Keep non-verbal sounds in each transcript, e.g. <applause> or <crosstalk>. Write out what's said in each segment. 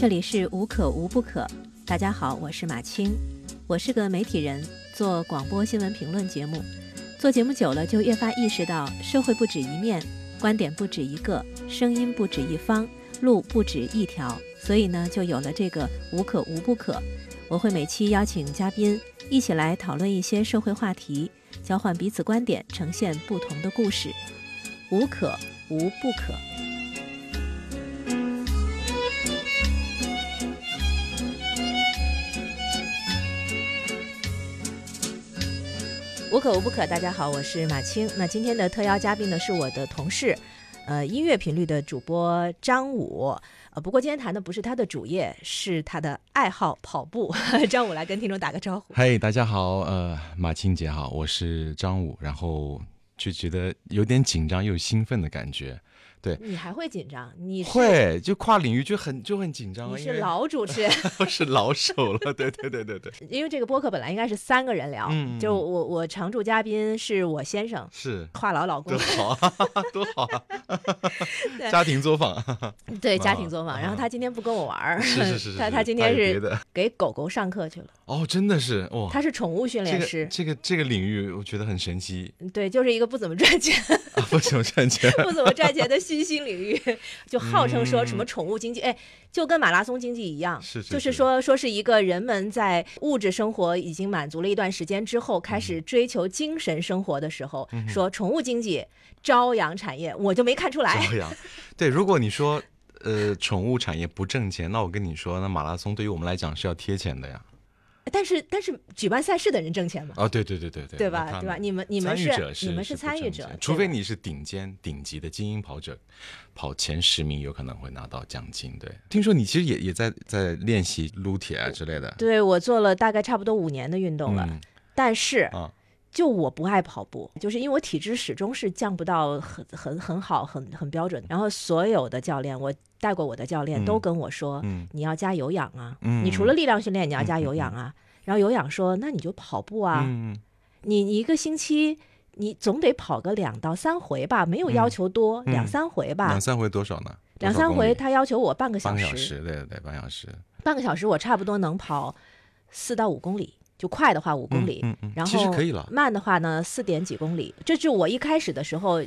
这里是无可无不可。大家好，我是马青，我是个媒体人，做广播新闻评论节目。做节目久了，就越发意识到社会不止一面，观点不止一个，声音不止一方，路不止一条。所以呢，就有了这个无可无不可。我会每期邀请嘉宾一起来讨论一些社会话题，交换彼此观点，呈现不同的故事。无可无不可。无可无不可，大家好，我是马青。那今天的特邀嘉宾呢，是我的同事，呃，音乐频率的主播张武。呃，不过今天谈的不是他的主业，是他的爱好跑步。<laughs> 张武来跟听众打个招呼。嗨，大家好，呃，马青姐好，我是张武，然后就觉得有点紧张又兴奋的感觉。对你还会紧张？你会就跨领域就很就很紧张。你是老主持人，<laughs> 是老手了。<laughs> 对对对对对。因为这个播客本来应该是三个人聊，就我我常驻嘉宾是我先生，是话痨老公，多好啊，<laughs> 多好。家庭作坊，对家庭作坊。然后他今天不跟我玩儿，是是是，他他今天是给狗狗上课去了。哦，真的是哦！他是宠物训练师，这个这个领域我觉得很神奇。对，就是一个不怎么赚钱，不怎么赚钱，不怎么赚钱的。新兴领域就号称说什么宠物经济，哎，就跟马拉松经济一样，是就是说说是一个人们在物质生活已经满足了一段时间之后，开始追求精神生活的时候，说宠物经济朝阳产业，我就没看出来。朝阳，对，如果你说呃宠物产业不挣钱，那我跟你说，那马拉松对于我们来讲是要贴钱的呀。但是但是举办赛事的人挣钱吗？哦，对对对对对，对吧？对吧？你们你们是你们是参与者，除非你是顶尖顶级的精英跑者，跑前十名有可能会拿到奖金。对，听说你其实也也在在练习撸铁啊之类的。对，我做了大概差不多五年的运动了，但是啊。就我不爱跑步，就是因为我体质始终是降不到很很很好很很标准。然后所有的教练，我带过我的教练都跟我说，你要加有氧啊，你除了力量训练，你要加有氧啊。然后有氧说，那你就跑步啊，你你一个星期你总得跑个两到三回吧，没有要求多，两三回吧。两三回多少呢？两三回他要求我半个小时。半个小时，对对对，半小时。半个小时我差不多能跑四到五公里。就快的话五公里，然后慢的话呢四点几公里。这是我一开始的时候，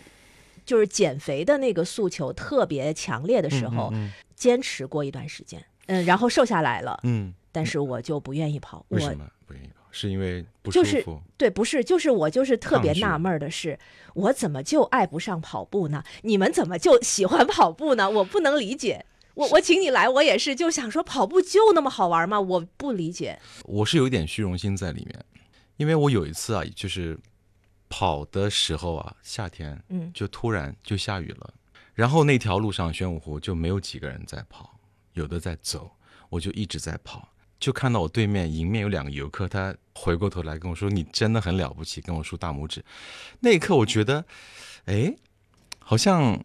就是减肥的那个诉求特别强烈的时候，坚持过一段时间，嗯，然后瘦下来了，嗯，但是我就不愿意跑。为什么不愿意跑？是因为不舒服？对，不是，就是我就是特别纳闷的是，我怎么就爱不上跑步呢？你们怎么就喜欢跑步呢？我不能理解。我我请你来，我也是就想说跑步就那么好玩吗？我不理解。我是有一点虚荣心在里面，因为我有一次啊，就是跑的时候啊，夏天，嗯，就突然就下雨了，然后那条路上玄武湖就没有几个人在跑，有的在走，我就一直在跑，就看到我对面迎面有两个游客，他回过头来跟我说：“你真的很了不起。”跟我竖大拇指。那一刻我觉得，哎，好像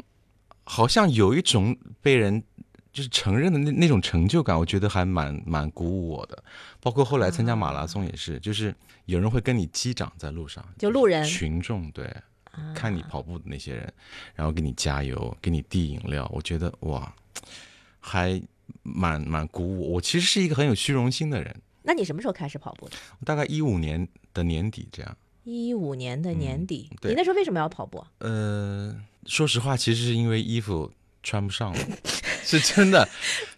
好像有一种被人。就是承认的那那种成就感，我觉得还蛮蛮鼓舞我的。包括后来参加马拉松也是，就是有人会跟你击掌在路上，就路人群众对，看你跑步的那些人，然后给你加油，给你递饮料，我觉得哇，还蛮蛮鼓舞。我其实是一个很有虚荣心的人。那你什么时候开始跑步的？大概一五年的年底这样。一五年的年底，你那时候为什么要跑步？呃，说实话，其实是因为衣服穿不上了。是真的，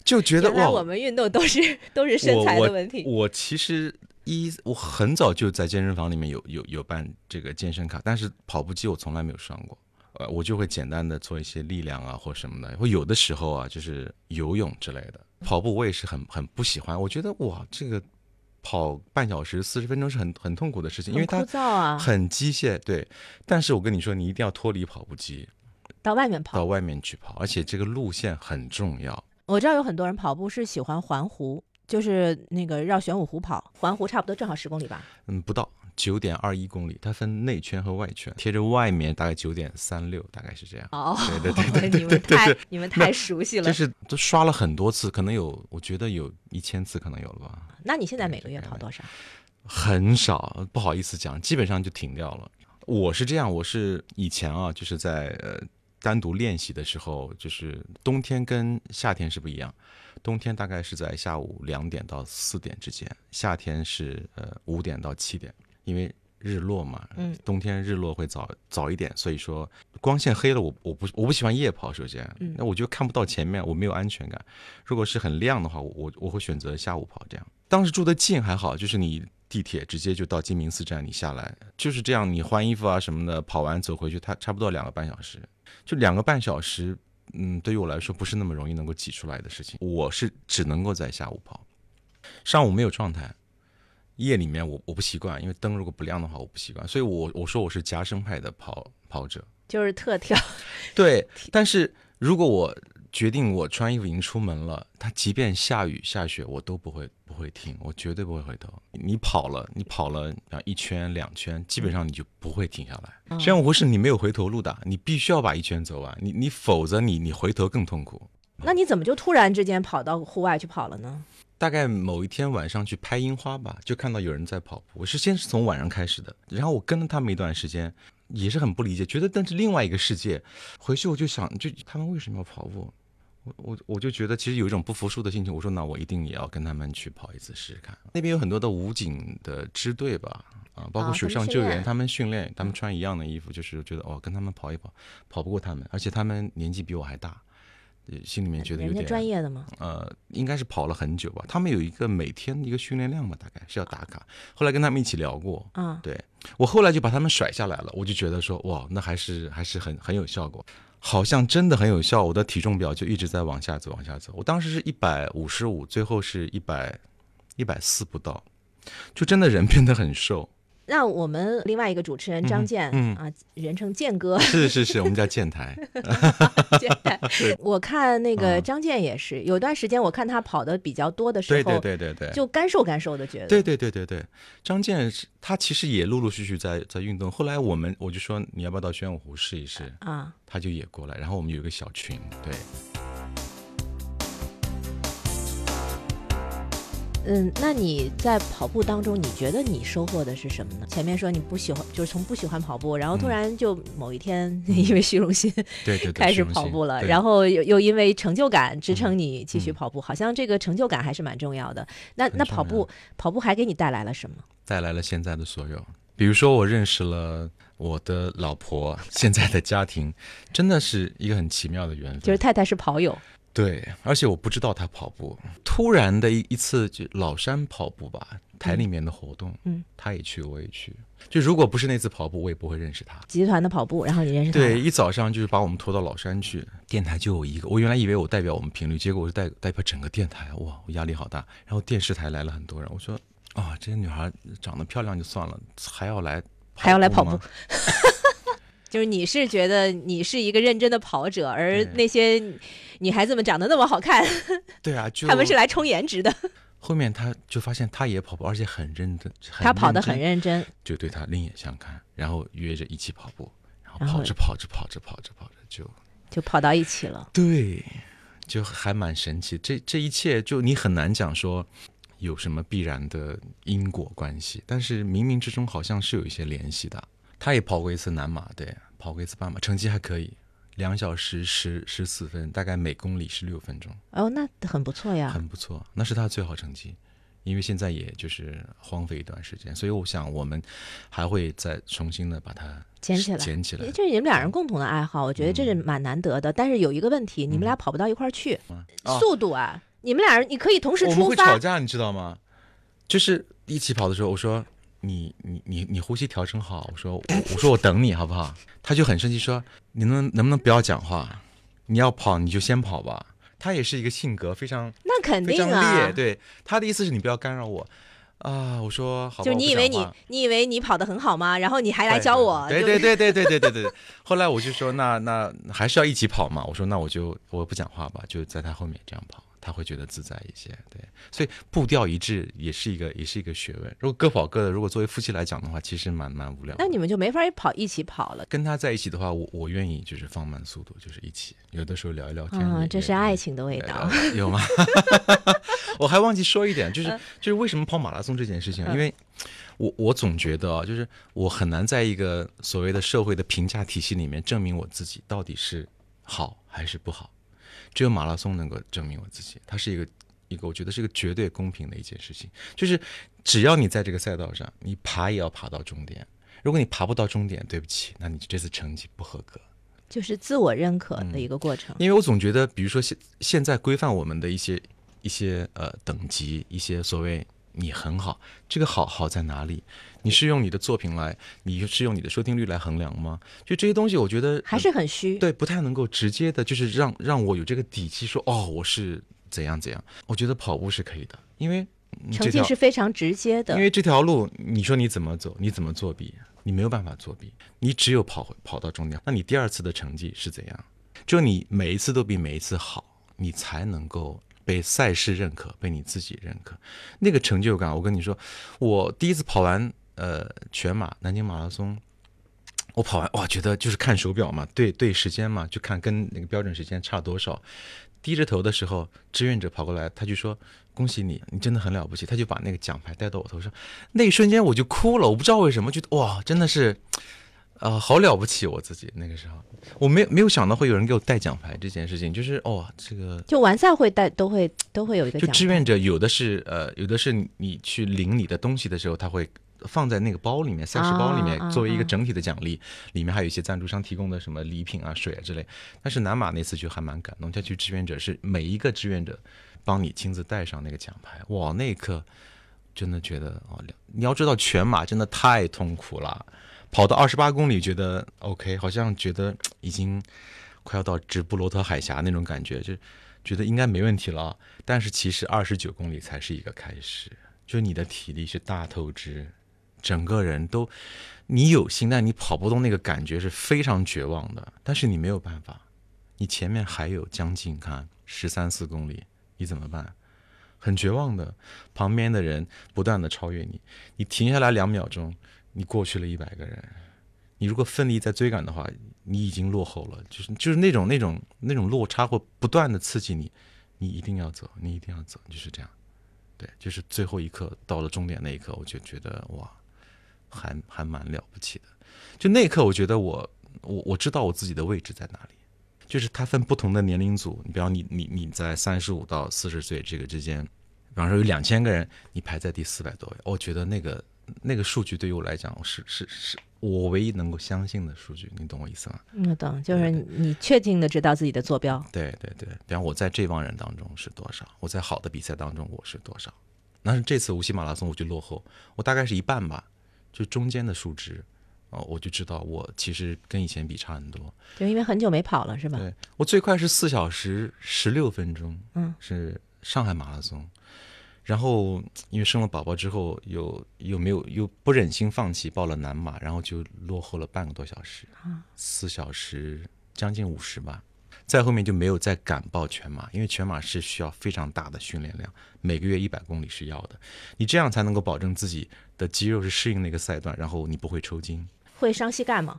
就觉得 <laughs> 哇，我们运动都是都是身材的问题。我其实一我很早就在健身房里面有有有办这个健身卡，但是跑步机我从来没有上过。呃，我就会简单的做一些力量啊或什么的。或有的时候啊，就是游泳之类的。跑步我也是很很不喜欢，我觉得哇，这个跑半小时四十分钟是很很痛苦的事情，因为它很机械。对，但是我跟你说，你一定要脱离跑步机。到外面跑，到外面去跑，而且这个路线很重要。我知道有很多人跑步是喜欢环湖，就是那个绕玄武湖跑，环湖差不多正好十公里吧？嗯，不到九点二一公里，它分内圈和外圈，贴着外面大概九点三六，大概是这样。哦，对对 <laughs> 对对对，你们太你们太熟悉了，就是都刷了很多次，可能有，我觉得有一千次可能有了吧。那你现在每个月跑多少？很少，不好意思讲，基本上就停掉了。我是这样，我是以前啊，就是在呃。单独练习的时候，就是冬天跟夏天是不一样。冬天大概是在下午两点到四点之间，夏天是呃五点到七点，因为日落嘛，嗯，冬天日落会早早一点，所以说光线黑了，我我不我不喜欢夜跑，首先，那我就看不到前面，我没有安全感。如果是很亮的话，我我我会选择下午跑这样。当时住的近还好，就是你地铁直接就到金明寺站，你下来就是这样，你换衣服啊什么的，跑完走回去，它差不多两个半小时，就两个半小时。嗯，对于我来说不是那么容易能够挤出来的事情。我是只能够在下午跑，上午没有状态，夜里面我我不习惯，因为灯如果不亮的话我不习惯，所以我我说我是夹生派的跑跑者，就是特跳。<laughs> 对，但是如果我。决定我穿衣服已经出门了，他即便下雨下雪，我都不会不会停，我绝对不会回头。你跑了，你跑了一圈两圈，基本上你就不会停下来。宣武湖是你没有回头路的，你必须要把一圈走完，你你否则你你回头更痛苦。那你怎么就突然之间跑到户外去跑了呢？大概某一天晚上去拍樱花吧，就看到有人在跑步。我是先是从晚上开始的，然后我跟了他们一段时间，也是很不理解，觉得那是另外一个世界。回去我就想，就他们为什么要跑步？我我就觉得其实有一种不服输的心情。我说那我一定也要跟他们去跑一次试试看。那边有很多的武警的支队吧，啊，包括水上救援，他们训练，他们穿一样的衣服，就是觉得哦，跟他们跑一跑，跑不过他们，而且他们年纪比我还大，心里面觉得有点专业的吗？呃，应该是跑了很久吧。他们有一个每天的一个训练量吧，大概是要打卡。后来跟他们一起聊过，啊，对我后来就把他们甩下来了。我就觉得说哇，那还是还是很很有效果。好像真的很有效，我的体重表就一直在往下走，往下走。我当时是一百五十五，最后是一百一百四不到，就真的人变得很瘦。那我们另外一个主持人张健，嗯啊，人称健哥，是是是，我们叫健台。<laughs> 健台，<laughs> 我看那个张健也是，有段时间我看他跑的比较多的时候，对对对对对，就干瘦干瘦的觉得。对对对对对，张健是他其实也陆陆续续在在运动。后来我们我就说你要不要到玄武湖试一试啊？他就也过来，然后我们有一个小群，对。嗯，那你在跑步当中，你觉得你收获的是什么呢？前面说你不喜欢，就是从不喜欢跑步，然后突然就某一天 <laughs> 因为虚荣心，对对对，<laughs> 开始跑步了，然后又又因为成就感支撑你继续跑步，好像这个成就感还是蛮重要的。那那跑步跑步还给你带来了什么？带来了现在的所有，比如说我认识了我的老婆，现在的家庭真的是一个很奇妙的缘分，就是太太是跑友。对，而且我不知道他跑步，突然的一一次就老山跑步吧，台里面的活动，嗯，他也去，我也去。就如果不是那次跑步，我也不会认识他。集团的跑步，然后你认识他？对，一早上就是把我们拖到老山去，电台就有一个。我原来以为我代表我们频率，结果我是代代表整个电台，哇，我压力好大。然后电视台来了很多人，我说啊，这些女孩长得漂亮就算了，还要来还要来跑步。<laughs> <laughs> 就是你是觉得你是一个认真的跑者，而那些女孩子们长得那么好看，<laughs> 对啊，<laughs> 他们是来冲颜值的。<laughs> 后面他就发现他也跑步，而且很认真，他跑得很认真，就对他另眼相看，然后约着一起跑步，然后跑着跑着跑着跑着跑着就就跑到一起了。对，就还蛮神奇。这这一切就你很难讲说有什么必然的因果关系，但是冥冥之中好像是有一些联系的。他也跑过一次南马，对，跑过一次半马，成绩还可以，两小时十十四分，大概每公里是六分钟。哦，那很不错呀，很不错，那是他最好成绩。因为现在也就是荒废一段时间，所以我想我们还会再重新的把它捡起来，捡起来。这是你们俩人共同的爱好，我觉得这是蛮难得的。但是有一个问题，你们俩跑不到一块儿去，速度啊，你们俩人你可以同时出发。我们会吵架，你知道吗？就是一起跑的时候，我说。你你你你呼吸调整好，我说我说我等你好不好？他就很生气说，你能能不能不要讲话？你要跑你就先跑吧。他也是一个性格非常那肯定啊，对他的意思是你不要干扰我啊。我说好，就你以为你你以为你跑得很好吗？然后你还来教我？对对对对对对对对。后来我就说那那还是要一起跑嘛。我说那我就我不讲话吧，就在他后面这样跑。他会觉得自在一些，对，所以步调一致也是一个，也是一个学问。如果各跑各的，如果作为夫妻来讲的话，其实蛮蛮无聊。那你们就没法跑一起跑了。跟他在一起的话，我我愿意就是放慢速度，就是一起，有的时候聊一聊天。啊，这是爱情的味道，有吗？<laughs> 我还忘记说一点，就是就是为什么跑马拉松这件事情，因为我我总觉得啊，就是我很难在一个所谓的社会的评价体系里面证明我自己到底是好还是不好。只有马拉松能够证明我自己。它是一个一个，我觉得是一个绝对公平的一件事情，就是只要你在这个赛道上，你爬也要爬到终点。如果你爬不到终点，对不起，那你这次成绩不合格。就是自我认可的一个过程。因为我总觉得，比如说现现在规范我们的一些一些呃等级，一些所谓你很好，这个好好在哪里？你是用你的作品来，你是用你的收听率来衡量吗？就这些东西，我觉得还是很虚。对，不太能够直接的，就是让让我有这个底气说，哦，我是怎样怎样。我觉得跑步是可以的，因为成绩是非常直接的。因为这条路，你说你怎么走，你怎么作弊？你没有办法作弊，你只有跑跑到终点。那你第二次的成绩是怎样？就你每一次都比每一次好，你才能够被赛事认可，被你自己认可。那个成就感，我跟你说，我第一次跑完呃全马南京马拉松，我跑完哇，觉得就是看手表嘛，对对时间嘛，就看跟那个标准时间差多少。低着头的时候，志愿者跑过来，他就说：“恭喜你，你真的很了不起。”他就把那个奖牌戴到我头上，那一瞬间我就哭了。我不知道为什么，觉得哇，真的是，啊，好了不起我自己。那个时候，我没没有想到会有人给我带奖牌这件事情，就是哦，这个就完赛会带，都会都会有一个。就志愿者有的是呃，有的是你去领你的东西的时候，他会。放在那个包里面，赛事包里面，作为一个整体的奖励，里面还有一些赞助商提供的什么礼品啊、水啊之类。但是南马那次就还蛮感动，他去志愿者是每一个志愿者帮你亲自带上那个奖牌，哇，那一刻真的觉得哦，你要知道全马真的太痛苦了，跑到二十八公里觉得 OK，好像觉得已经快要到直布罗陀海峡那种感觉，就觉得应该没问题了。但是其实二十九公里才是一个开始，就你的体力是大透支。整个人都，你有心，但你跑不动，那个感觉是非常绝望的。但是你没有办法，你前面还有将近看十三四公里，你怎么办？很绝望的，旁边的人不断的超越你，你停下来两秒钟，你过去了一百个人。你如果奋力在追赶的话，你已经落后了。就是就是那种那种那种落差会不断的刺激你，你一定要走，你一定要走，就是这样。对，就是最后一刻到了终点那一刻，我就觉得哇。还还蛮了不起的，就那一刻，我觉得我我我知道我自己的位置在哪里。就是它分不同的年龄组，你比方你你你在三十五到四十岁这个之间，比方说有两千个人，你排在第四百多位，我觉得那个那个数据对于我来讲是是是我唯一能够相信的数据，你懂我意思吗？我懂，就是你确定的知道自己的坐标。对对对，比方我在这帮人当中是多少，我在好的比赛当中我是多少，但是这次无锡马拉松我就落后，我大概是一半吧。就中间的数值，哦，我就知道我其实跟以前比差很多。就因为很久没跑了，是吧？对，我最快是四小时十六分钟，嗯，是上海马拉松。然后因为生了宝宝之后，又又没有又不忍心放弃，报了南马，然后就落后了半个多小时，四小时将近五十吧。再后面就没有再敢报全马，因为全马是需要非常大的训练量，每个月一百公里是要的，你这样才能够保证自己的肌肉是适应那个赛段，然后你不会抽筋。会伤膝盖吗？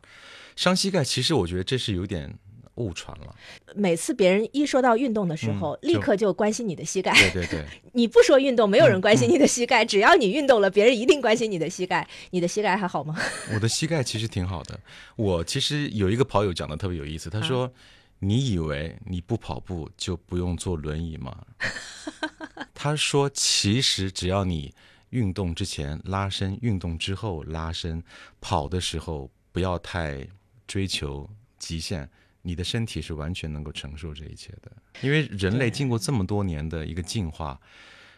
伤膝盖，其实我觉得这是有点误传了。每次别人一说到运动的时候，立刻就关心你的膝盖。对对对，<laughs> 你不说运动，没有人关心你的膝盖；只要你运动了，别人一定关心你的膝盖。你的膝盖还好吗？<laughs> 我的膝盖其实挺好的。我其实有一个跑友讲的特别有意思，他说。你以为你不跑步就不用坐轮椅吗？<laughs> 他说，其实只要你运动之前拉伸，运动之后拉伸，跑的时候不要太追求极限，你的身体是完全能够承受这一切的。因为人类经过这么多年的一个进化。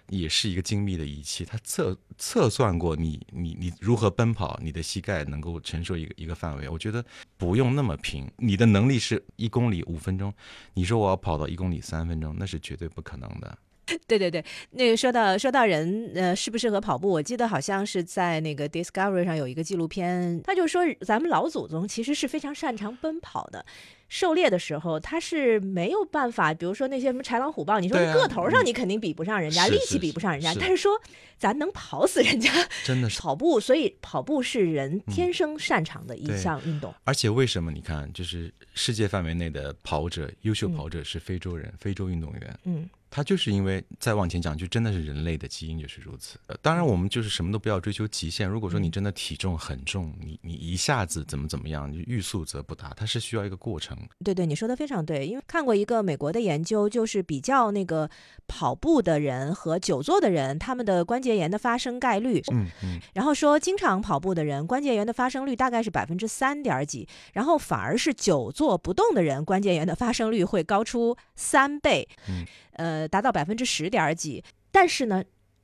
也是一个精密的仪器，它测测算过你你你如何奔跑，你的膝盖能够承受一个一个范围。我觉得不用那么拼，你的能力是一公里五分钟，你说我要跑到一公里三分钟，那是绝对不可能的。<laughs> 对对对，那个说到说到人呃适不适合跑步，我记得好像是在那个 Discovery 上有一个纪录片，他就说咱们老祖宗其实是非常擅长奔跑的。狩猎的时候，他是没有办法，比如说那些什么豺狼虎豹，你说个头上你肯定比不上人家，力气比不上人家，但是说咱能跑死人家，<laughs> 真的是跑步，所以跑步是人天生擅长的一项运动。而且为什么你看，就是世界范围内的跑者，优秀跑者是非洲人，非洲运动员，嗯。它就是因为再往前讲，就真的是人类的基因就是如此。当然，我们就是什么都不要追求极限。如果说你真的体重很重，你你一下子怎么怎么样，就欲速则不达，它是需要一个过程。对对，你说的非常对。因为看过一个美国的研究，就是比较那个跑步的人和久坐的人，他们的关节炎的发生概率。嗯嗯。然后说，经常跑步的人关节炎的发生率大概是百分之三点几，然后反而是久坐不动的人关节炎的发生率会高出三倍。嗯。呃，达到百分之十点几，但是呢，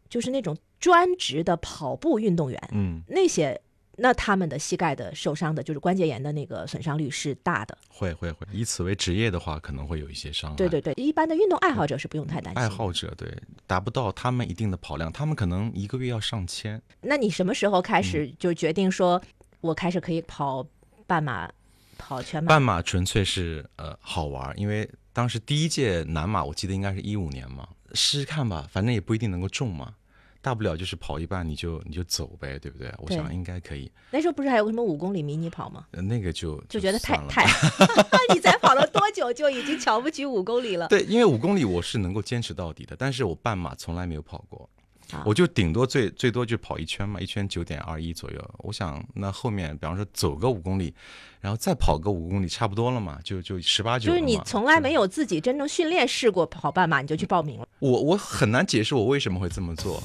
就是那种专职的跑步运动员，嗯，那些那他们的膝盖的受伤的，就是关节炎的那个损伤率是大的。会会会，以此为职业的话，可能会有一些伤害。对对对，一般的运动爱好者是不用太担心。爱好者对达不到他们一定的跑量，他们可能一个月要上千。那你什么时候开始就决定说，我开始可以跑半马、跑全马？半马纯粹是呃好玩，因为。当时第一届南马，我记得应该是一五年嘛，试试看吧，反正也不一定能够中嘛，大不了就是跑一半你就你就走呗，对不对？我想应该可以。那时候不是还有个什么五公里迷你跑吗？那个就就觉得太太，<laughs> 你才跑了多久就已经瞧不起五公里了？对，因为五公里我是能够坚持到底的，但是我半马从来没有跑过。我就顶多最最多就跑一圈嘛，一圈九点二一左右。我想那后面，比方说走个五公里，然后再跑个五公里，差不多了嘛，就就十八九。就是你从来没有自己真正训练试过跑半马，你就去报名了。我我很难解释我为什么会这么做。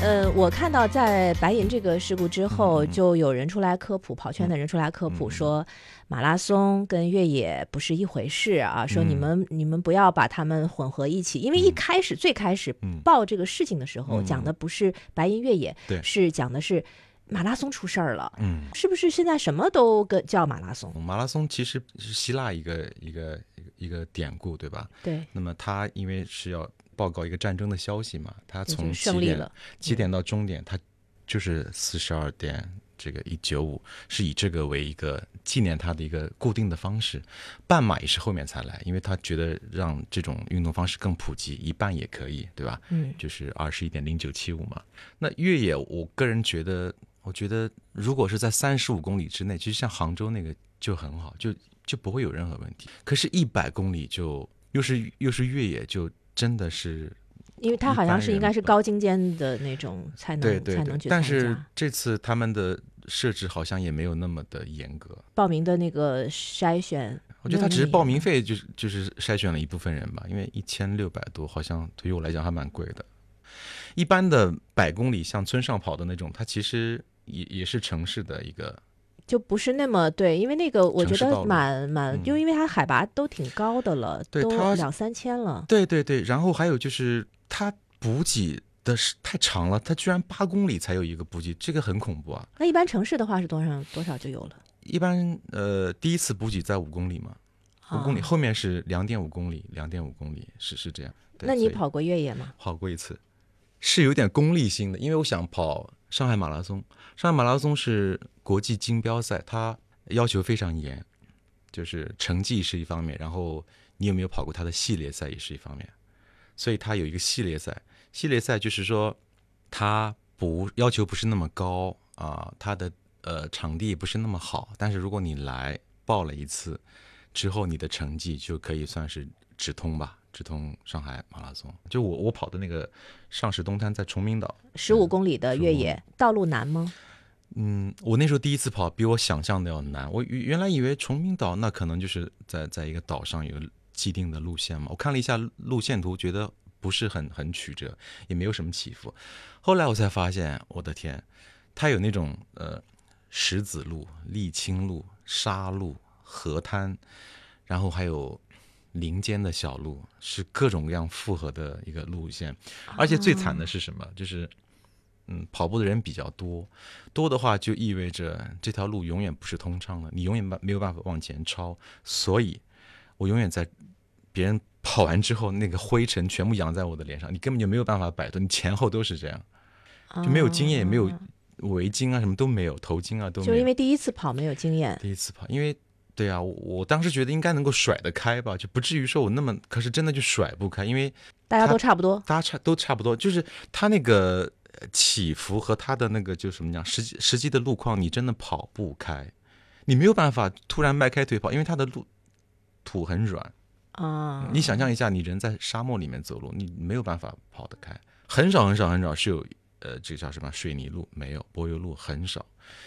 呃，我看到在白银这个事故之后，就有人出来科普，跑圈的人出来科普说，马拉松跟越野不是一回事啊，说你们你们不要把它们混合一起，因为一开始最开始报这个事情的时候，讲的不是白银越野，是讲的是马拉松出事儿了，嗯，是不是现在什么都跟叫马拉松？马拉松其实是希腊一个一个一个典故，对吧？对。那么它因为是要。报告一个战争的消息嘛？他从起点起点到终点，他就是四十二点这个一九五，是以这个为一个纪念他的一个固定的方式。半马也是后面才来，因为他觉得让这种运动方式更普及，一半也可以，对吧？嗯，就是二十一点零九七五嘛。那越野，我个人觉得，我觉得如果是在三十五公里之内，其实像杭州那个就很好，就就不会有任何问题。可是，一百公里就又是又是越野就。真的是，因为他好像是应该是高精尖的那种才能才能去但是这次他们的设置好像也没有那么的严格。报名的那个筛选，我觉得他只是报名费，就是就是筛选了一部分人吧。因为一千六百多，好像对于我来讲还蛮贵的。一般的百公里像村上跑的那种，它其实也也是城市的一个。就不是那么对，因为那个我觉得蛮蛮，就因为它海拔都挺高的了，都两三千了。对对对，然后还有就是它补给的是太长了，它居然八公里才有一个补给，这个很恐怖啊。那一般城市的话是多少多少就有了？一般呃，第一次补给在五公里嘛，五公里后面是两点五公里，两点五公里是是这样。那你跑过越野吗？跑过一次，是有点功利性的，因为我想跑上海马拉松。上海马拉松是国际金标赛，它要求非常严，就是成绩是一方面，然后你有没有跑过它的系列赛也是一方面，所以它有一个系列赛。系列赛就是说，它不要求不是那么高啊，它的呃场地不是那么好，但是如果你来报了一次之后，你的成绩就可以算是直通吧。直通上海马拉松，就我我跑的那个上石东滩在崇明岛，十五公里的越野道路难吗？嗯，我那时候第一次跑，比我想象的要难。我原来以为崇明岛那可能就是在在一个岛上有既定的路线嘛。我看了一下路线图，觉得不是很很曲折，也没有什么起伏。后来我才发现，我的天，它有那种呃石子路、沥青路、沙路、河滩，然后还有。林间的小路是各种各样复合的一个路线，而且最惨的是什么？就是，嗯，跑步的人比较多，多的话就意味着这条路永远不是通畅的，你永远没没有办法往前超。所以，我永远在别人跑完之后，那个灰尘全部扬在我的脸上，你根本就没有办法摆脱，你前后都是这样，就没有经验，也没有围巾啊，什么都没有，头巾啊都没有。就因为第一次跑没有经验，第一次跑，因为。对啊，我当时觉得应该能够甩得开吧，就不至于说我那么，可是真的就甩不开，因为大家都差不多，大家差都差不多，就是他那个起伏和他的那个就什么讲，实际实际的路况你真的跑不开，你没有办法突然迈开腿跑，因为他的路土很软啊。你想象一下，你人在沙漠里面走路，你没有办法跑得开。很少很少很少是有呃，这个叫什么水泥路？没有柏油路，很少。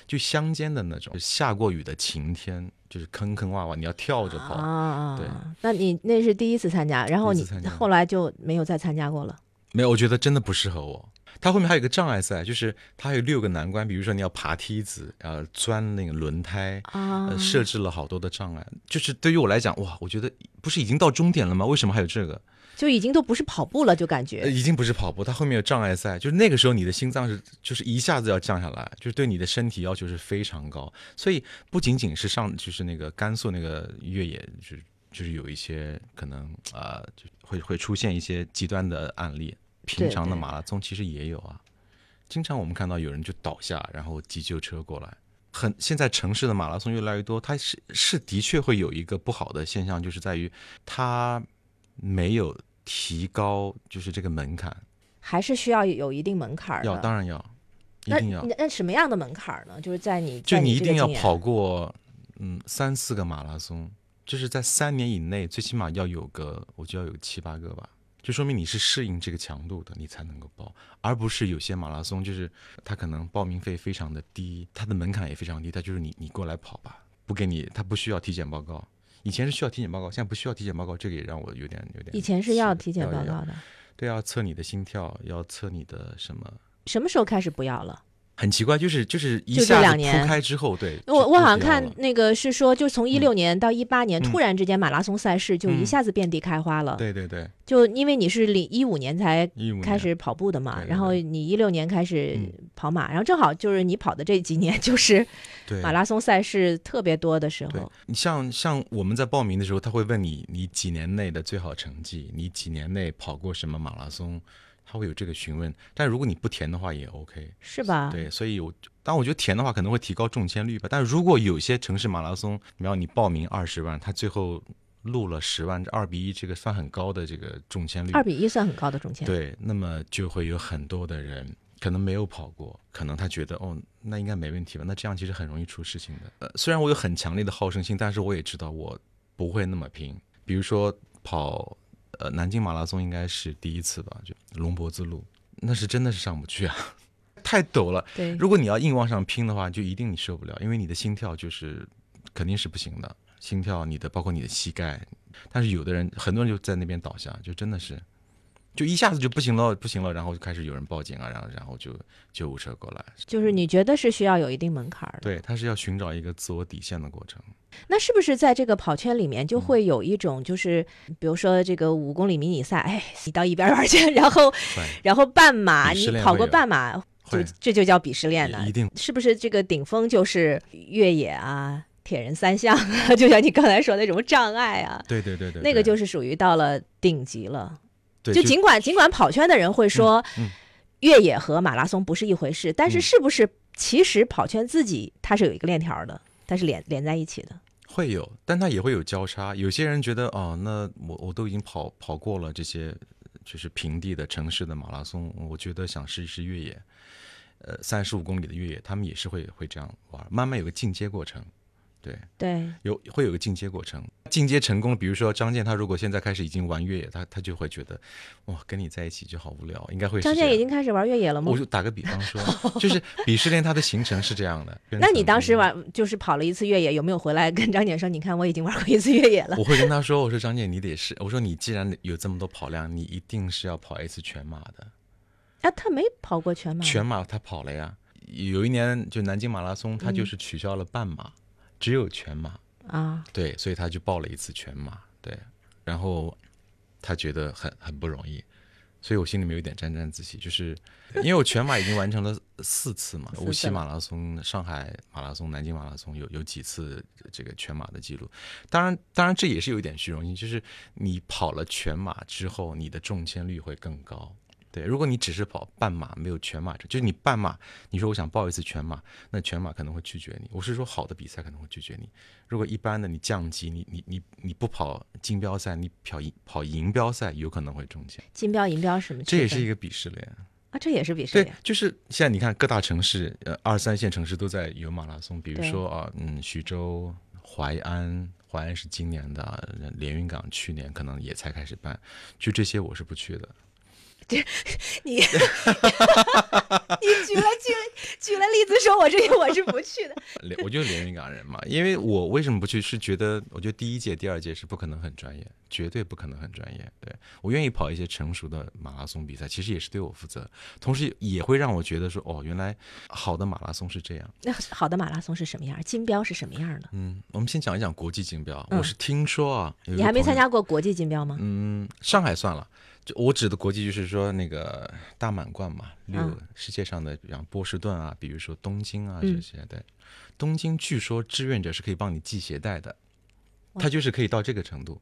就乡间的那种，下过雨的晴天，就是坑坑洼洼，你要跳着跑。啊，对。那你那是第一次参加，然后你后来就没有再参加过了。没有，我觉得真的不适合我。它后面还有个障碍赛，就是它还有六个难关，比如说你要爬梯子，呃，钻那个轮胎，啊，设置了好多的障碍。就是对于我来讲，哇，我觉得不是已经到终点了吗？为什么还有这个？就已经都不是跑步了，就感觉已经不是跑步，它后面有障碍赛，就是那个时候你的心脏是就是一下子要降下来，就是对你的身体要求是非常高。所以不仅仅是上，就是那个甘肃那个越野，就是就是有一些可能啊，就会会出现一些极端的案例。平常的马拉松其实也有啊，经常我们看到有人就倒下，然后急救车过来。很现在城市的马拉松越来越多，它是是的确会有一个不好的现象，就是在于它没有提高，就是这个门槛，还是需要有一定门槛要当然要，一定要。那什么样的门槛呢？就是在你就你一定要跑过嗯三四个马拉松，就是在三年以内，最起码要有个，我就要有七八个吧。就说明你是适应这个强度的，你才能够报，而不是有些马拉松就是他可能报名费非常的低，他的门槛也非常低，他就是你你过来跑吧，不给你，他不需要体检报告，以前是需要体检报告，现在不需要体检报告，这个也让我有点有点。以前是要体检报告的，对，要测你的心跳，要测你的什么？什么时候开始不要了？很奇怪，就是就是一下子铺开之后，对我我好像看那个是说，就从一六年到一八年，突然之间马拉松赛事就一下子遍地开花了。对对对，就因为你是零一五年才开始跑步的嘛，然后你一六年开始跑马，然后正好就是你跑的这几年 <laughs> 就是马拉松赛事特别多的时候。你像像我们在报名的时候，他会问你你几年内的最好成绩，你几年内跑过什么马拉松。他会有这个询问，但如果你不填的话也 OK，是吧？对，所以我当我觉得填的话可能会提高中签率吧。但如果有些城市马拉松，然后你报名二十万，他最后录了十万，这二比一这个算很高的这个中签率。二比一算很高的中签。对，那么就会有很多的人可能没有跑过，可能他觉得哦，那应该没问题吧？那这样其实很容易出事情的。呃，虽然我有很强烈的好胜心，但是我也知道我不会那么拼。比如说跑。呃，南京马拉松应该是第一次吧？就龙脖子路，那是真的是上不去啊，太陡了。对，如果你要硬往上拼的话，就一定你受不了，因为你的心跳就是肯定是不行的，心跳你的包括你的膝盖。但是有的人，很多人就在那边倒下，就真的是。就一下子就不行了，不行了，然后就开始有人报警啊，然后然后就救护车过来。就是你觉得是需要有一定门槛的，对，他是要寻找一个自我底线的过程。那是不是在这个跑圈里面就会有一种，就是比如说这个五公里迷你赛，哎，你到一边玩去，然后然后半马你跑过半马，就这就叫鄙视链呢？一定是不是这个顶峰就是越野啊，铁人三项，就像你刚才说那种障碍啊？对对对对，那个就是属于到了顶级了。就尽管尽管跑圈的人会说，越野和马拉松不是一回事，但是是不是其实跑圈自己它是有一个链条的，它是连连在一起的。会有，但它也会有交叉。有些人觉得哦，那我我都已经跑跑过了这些就是平地的城市的马拉松，我觉得想试一试越野，呃，三十五公里的越野，他们也是会会这样玩，慢慢有个进阶过程。对对，有会有个进阶过程，进阶成功。比如说张健，他如果现在开始已经玩越野，他他就会觉得，哇，跟你在一起就好无聊，应该会。张健已经开始玩越野了吗？我就打个比方说，就是鄙视链它的形成是这样的。那你当时玩就是跑了一次越野，有没有回来跟张健说，你看我已经玩过一次越野了？我会跟他说，我说张健你得是，我说你既然有这么多跑量，你一定是要跑一次全马的。啊，他没跑过全马。全马他跑了呀，有一年就南京马拉松，他就是取消了半马。只有全马。啊，对，所以他就报了一次全马，对，然后他觉得很很不容易，所以我心里面有点沾沾自喜，就是因为我全马已经完成了四次嘛，无锡马拉松、上海马拉松、南京马拉松有有几次这个全马的记录，当然，当然这也是有一点虚荣心，就是你跑了全马之后，你的中签率会更高。对，如果你只是跑半马，没有全马，就是你半马，你说我想报一次全马，那全马可能会拒绝你。我是说好的比赛可能会拒绝你。如果一般的你降级，你你你你不跑金标赛，你跑银跑银标赛有可能会中奖。金标银标什么？这也是一个鄙视链。啊，这也是比赛。对，就是现在你看各大城市，呃，二三线城市都在有马拉松，比如说啊，嗯，徐州、淮安，淮安是今年的，连云港去年可能也才开始办，就这些我是不去的。<laughs> 你，<laughs> 你举了举举了例子，说我这些我是不去的。我就连云港人嘛，因为我为什么不去？是觉得我觉得第一届、第二届是不可能很专业，绝对不可能很专业。对我愿意跑一些成熟的马拉松比赛，其实也是对我负责，同时也会让我觉得说，哦，原来好的马拉松是这样。那好的马拉松是什么样？金标是什么样的？嗯，我们先讲一讲国际金标。我是听说啊，你还没参加过国际金标吗？嗯，上海算了。就我指的国际，就是说那个大满贯嘛，六世界上的，比方波士顿啊，比如说东京啊这些。对，东京据说志愿者是可以帮你系鞋带的，他就是可以到这个程度。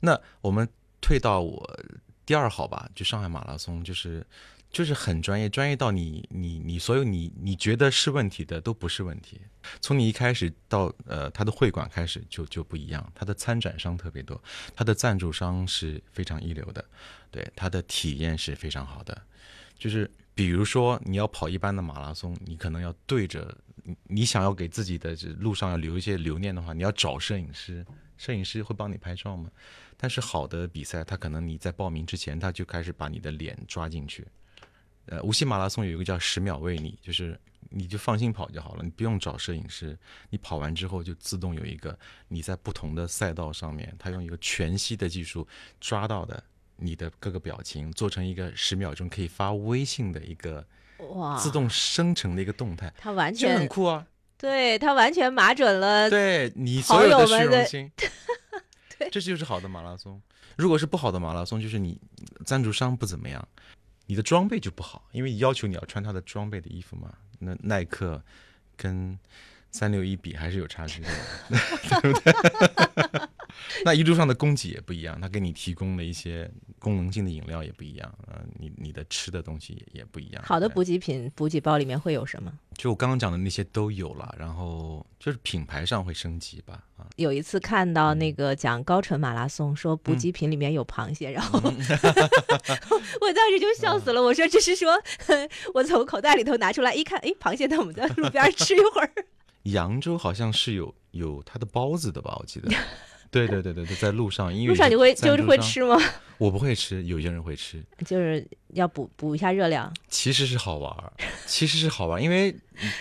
那我们退到我第二好吧，就上海马拉松，就是。就是很专业，专业到你你你所有你你觉得是问题的都不是问题。从你一开始到呃他的会馆开始就就不一样，他的参展商特别多，他的赞助商是非常一流的，对他的体验是非常好的。就是比如说你要跑一般的马拉松，你可能要对着你想要给自己的路上要留一些留念的话，你要找摄影师，摄影师会帮你拍照吗？但是好的比赛，他可能你在报名之前他就开始把你的脸抓进去。呃，无锡马拉松有一个叫“十秒为你”，就是你就放心跑就好了，你不用找摄影师，你跑完之后就自动有一个你在不同的赛道上面，他用一个全息的技术抓到的你的各个表情，做成一个十秒钟可以发微信的一个哇自动生成的一个动态，它完全很酷啊！对，它完全码准了对你所有的虚荣心，<laughs> 对，这就是好的马拉松。如果是不好的马拉松，就是你赞助商不怎么样。你的装备就不好，因为要求你要穿他的装备的衣服嘛。那耐克跟三六一比还是有差距的，对不对？<laughs> 那一路上的供给也不一样，他给你提供的一些功能性的饮料也不一样，呃，你你的吃的东西也也不一样。好的补给品，补给包里面会有什么？就我刚刚讲的那些都有了，然后就是品牌上会升级吧。啊，有一次看到那个讲高淳马拉松，说补给品里面有螃蟹，然后 <laughs> 我当时就笑死了。我说这是说，<laughs> 我从口袋里头拿出来一看，哎，螃蟹，那我们在路边吃一会儿。扬州好像是有有它的包子的吧？我记得。<laughs> 对对对对对，在路上，因为路上你会就是会吃吗？我不会吃，有些人会吃，就是要补补一下热量。其实是好玩，其实是好玩，因为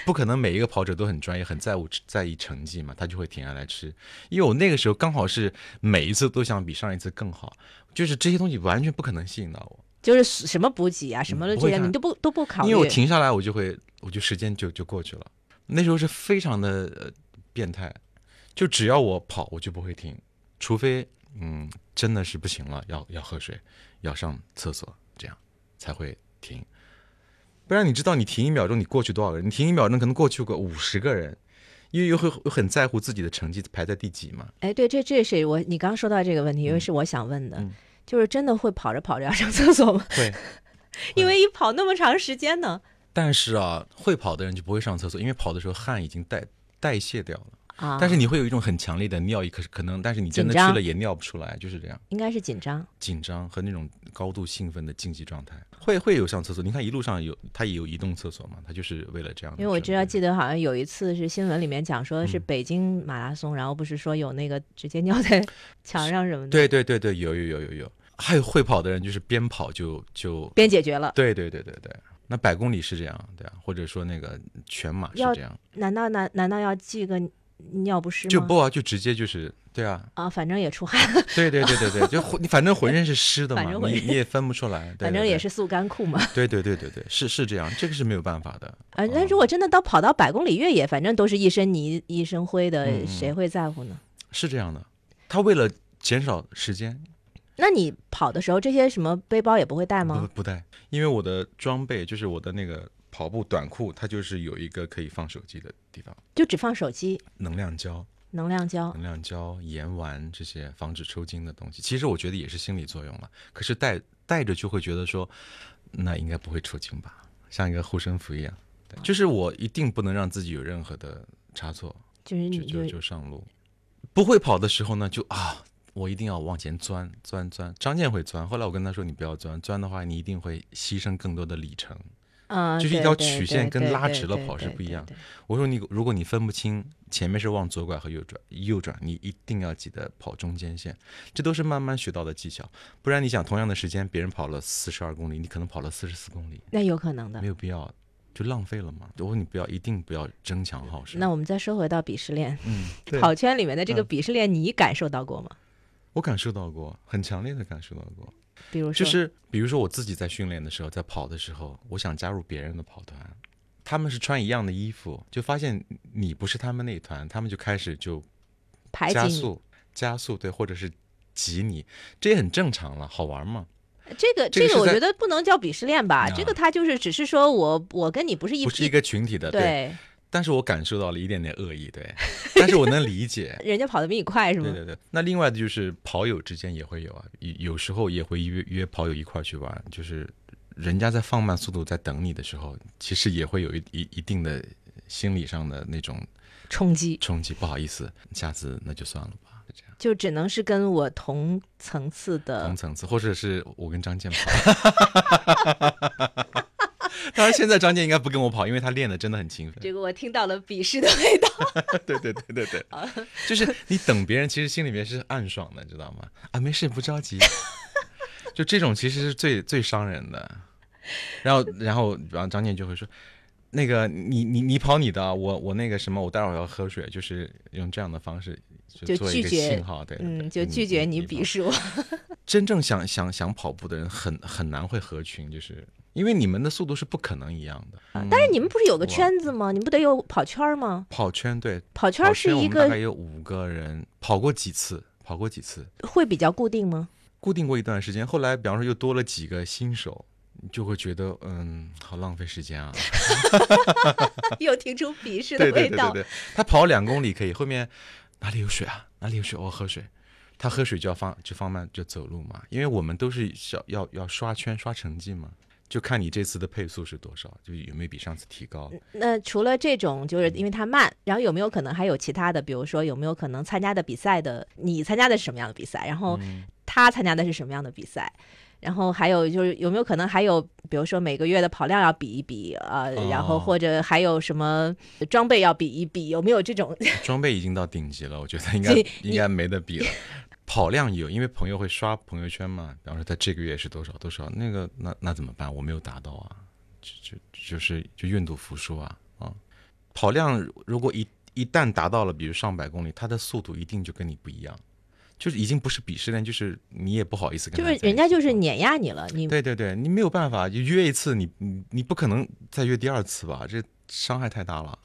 不可能每一个跑者都很专业、很在乎在意成绩嘛，他就会停下来吃。因为我那个时候刚好是每一次都想比上一次更好，就是这些东西完全不可能吸引到我。就是什么补给啊，什么的这些你都不都不考虑。因为我停下来，我就会，我就时间就就过去了。那时候是非常的呃变态。就只要我跑，我就不会停，除非嗯真的是不行了，要要喝水，要上厕所，这样才会停。不然你知道，你停一秒钟，你过去多少个人？你停一秒钟，可能过去个五十个人，因为又会很在乎自己的成绩排在第几嘛。哎，对，这这是我你刚刚说到这个问题，因为是我想问的，就是真的会跑着跑着要上厕所吗？会，<laughs> 因为一跑那么长时间呢。但是啊，会跑的人就不会上厕所，因为跑的时候汗已经代代谢掉了。啊但是你会有一种很强烈的尿意，可是可能，但是你真的去了也尿不出来，就是这样。应该是紧张，紧张和那种高度兴奋的竞技状态，会会有上厕所。你看一路上有，他也有移动厕所嘛，他就是为了这样。因为我知道，记得好像有一次是新闻里面讲说是北京马拉松，然后不是说有那个直接尿在墙上什么的。对对对对，有有有有有，还有会跑的人就是边跑就就边解决了。对对对对对，那百公里是这样，对啊，或者说那个全马是这样。难道难难道要记个？尿不湿吗就不啊，就直接就是对啊啊，反正也出汗。对对对对对，就你反正浑身是湿的嘛，你你也分不出来。<laughs> 反正也是速干裤嘛。对对对对对，是是这样，这个是没有办法的。啊，那如果真的到跑到百公里越野，反正都是一身泥一身灰的，谁会在乎呢？是这样的，他为了减少时间。那你跑的时候，这些什么背包也不会带吗？不不带，因为我的装备就是我的那个。跑步短裤，它就是有一个可以放手机的地方，就只放手机、能量胶、能量胶、能量胶、盐丸这些防止抽筋的东西。其实我觉得也是心理作用了，可是带带着就会觉得说，那应该不会抽筋吧，像一个护身符一样。就是我一定不能让自己有任何的差错，就是就就就上路。不会跑的时候呢，就啊。我一定要往前钻钻钻。张健会钻，后来我跟他说你不要钻，钻的话你一定会牺牲更多的里程。嗯，就是一条曲线跟拉直了跑是不一样。我说你，如果你分不清前面是往左拐和右转，右转，你一定要记得跑中间线。这都是慢慢学到的技巧，不然你想同样的时间，别人跑了四十二公里，你可能跑了四十四公里，那有可能的，没有必要，就浪费了嘛。我说你不要，一定不要争强好胜。那我们再说回到鄙视链，嗯，<laughs> 跑圈里面的这个鄙视链，你感受到过吗？我感受到过，很强烈的感受到过。比如说，就是比如说我自己在训练的时候，在跑的时候，我想加入别人的跑团，他们是穿一样的衣服，就发现你不是他们那一团，他们就开始就加速加速，对，或者是挤你，这也很正常了，好玩吗。这个这个我觉得不能叫鄙视链吧，这个他就是只是说我我跟你不是一不是一个群体的，对。但是我感受到了一点点恶意，对，<laughs> 但是我能理解，<laughs> 人家跑得比你快是吗？对对对。那另外的就是跑友之间也会有啊，有有时候也会约约跑友一块去玩，就是人家在放慢速度在等你的时候，其实也会有一一一定的心理上的那种冲击。冲击，不好意思，下次那就算了吧，就这样。就只能是跟我同层次的，同层次，或者是我跟张健跑。<laughs> <laughs> 当然，现在张健应该不跟我跑，因为他练的真的很勤奋。这个我听到了鄙视的味道。<laughs> 对对对对对，<laughs> 就是你等别人，其实心里面是暗爽的，知道吗？啊，没事，不着急。就这种其实是最最伤人的。然后，然后，然后张健就会说：“那个，你你你跑你的，我我那个什么，我待会儿要喝水。”就是用这样的方式就拒绝信号，对，嗯，就拒绝你鄙视我。真正想想想跑步的人，很很难会合群，就是。因为你们的速度是不可能一样的，但是你们不是有个圈子吗？你们不得有跑圈吗？跑圈对，跑圈是一个大概有五个人跑过几次，跑过几次会比较固定吗？固定过一段时间，后来比方说又多了几个新手，就会觉得嗯，好浪费时间啊，<laughs> 又听出鄙视的味道。对对对对，他跑两公里可以，后面哪里有水啊？哪里有水？我喝水。他喝水就要放就放慢就走路嘛，因为我们都是要要要刷圈刷成绩嘛。就看你这次的配速是多少，就有没有比上次提高。那除了这种，就是因为它慢，然后有没有可能还有其他的？比如说有没有可能参加的比赛的，你参加的是什么样的比赛？然后他参加的是什么样的比赛？然后还有就是有没有可能还有，比如说每个月的跑量要比一比，呃，然后或者还有什么装备要比一比？有没有这种？装备已经到顶级了，我觉得应该 <laughs> 应该没得比了。跑量有，因为朋友会刷朋友圈嘛，比方说他这个月是多少多少，那个那那怎么办？我没有达到啊，就就就是就愿赌服输啊啊！跑量如果一一旦达到了，比如上百公里，他的速度一定就跟你不一样，就是已经不是鄙视链，就是你也不好意思跟。就是人家就是碾压你了，你对对对，你没有办法，就约一次，你你你不可能再约第二次吧？这伤害太大了。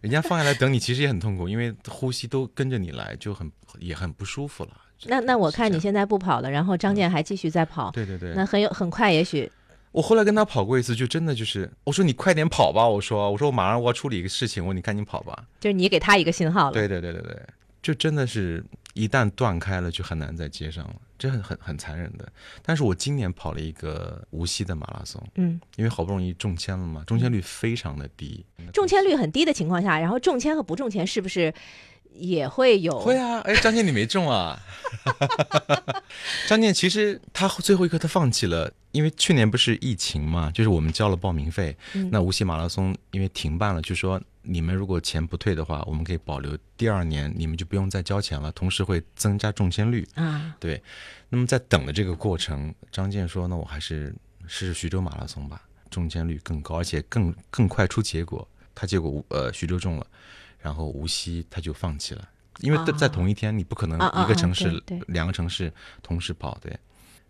人家放下来等你，其实也很痛苦，因为呼吸都跟着你来，就很也很不舒服了。那那我看你现在不跑了，然后张健还继续在跑。对对对。那很有很快，也许我后来跟他跑过一次，就真的就是我说你快点跑吧，我说我说我马上我要处理一个事情，我说你赶紧跑吧。就是你给他一个信号了。对对对对对，就真的是一旦断开了，就很难再接上了。这很很很残忍的，但是我今年跑了一个无锡的马拉松，嗯，因为好不容易中签了嘛，中签率非常的低，中签率很低的情况下，然后中签和不中签是不是也会有？会啊，哎，张健你没中啊？<laughs> 张健其实他最后一刻他放弃了，因为去年不是疫情嘛，就是我们交了报名费，那无锡马拉松因为停办了，就说。你们如果钱不退的话，我们可以保留第二年，你们就不用再交钱了，同时会增加中签率啊。对，那么在等的这个过程，张健说：“那我还是试试徐州马拉松吧，中签率更高，而且更更快出结果。”他结果呃徐州中了，然后无锡他就放弃了，因为在同一天你不可能一个城市两个城市同时跑，对。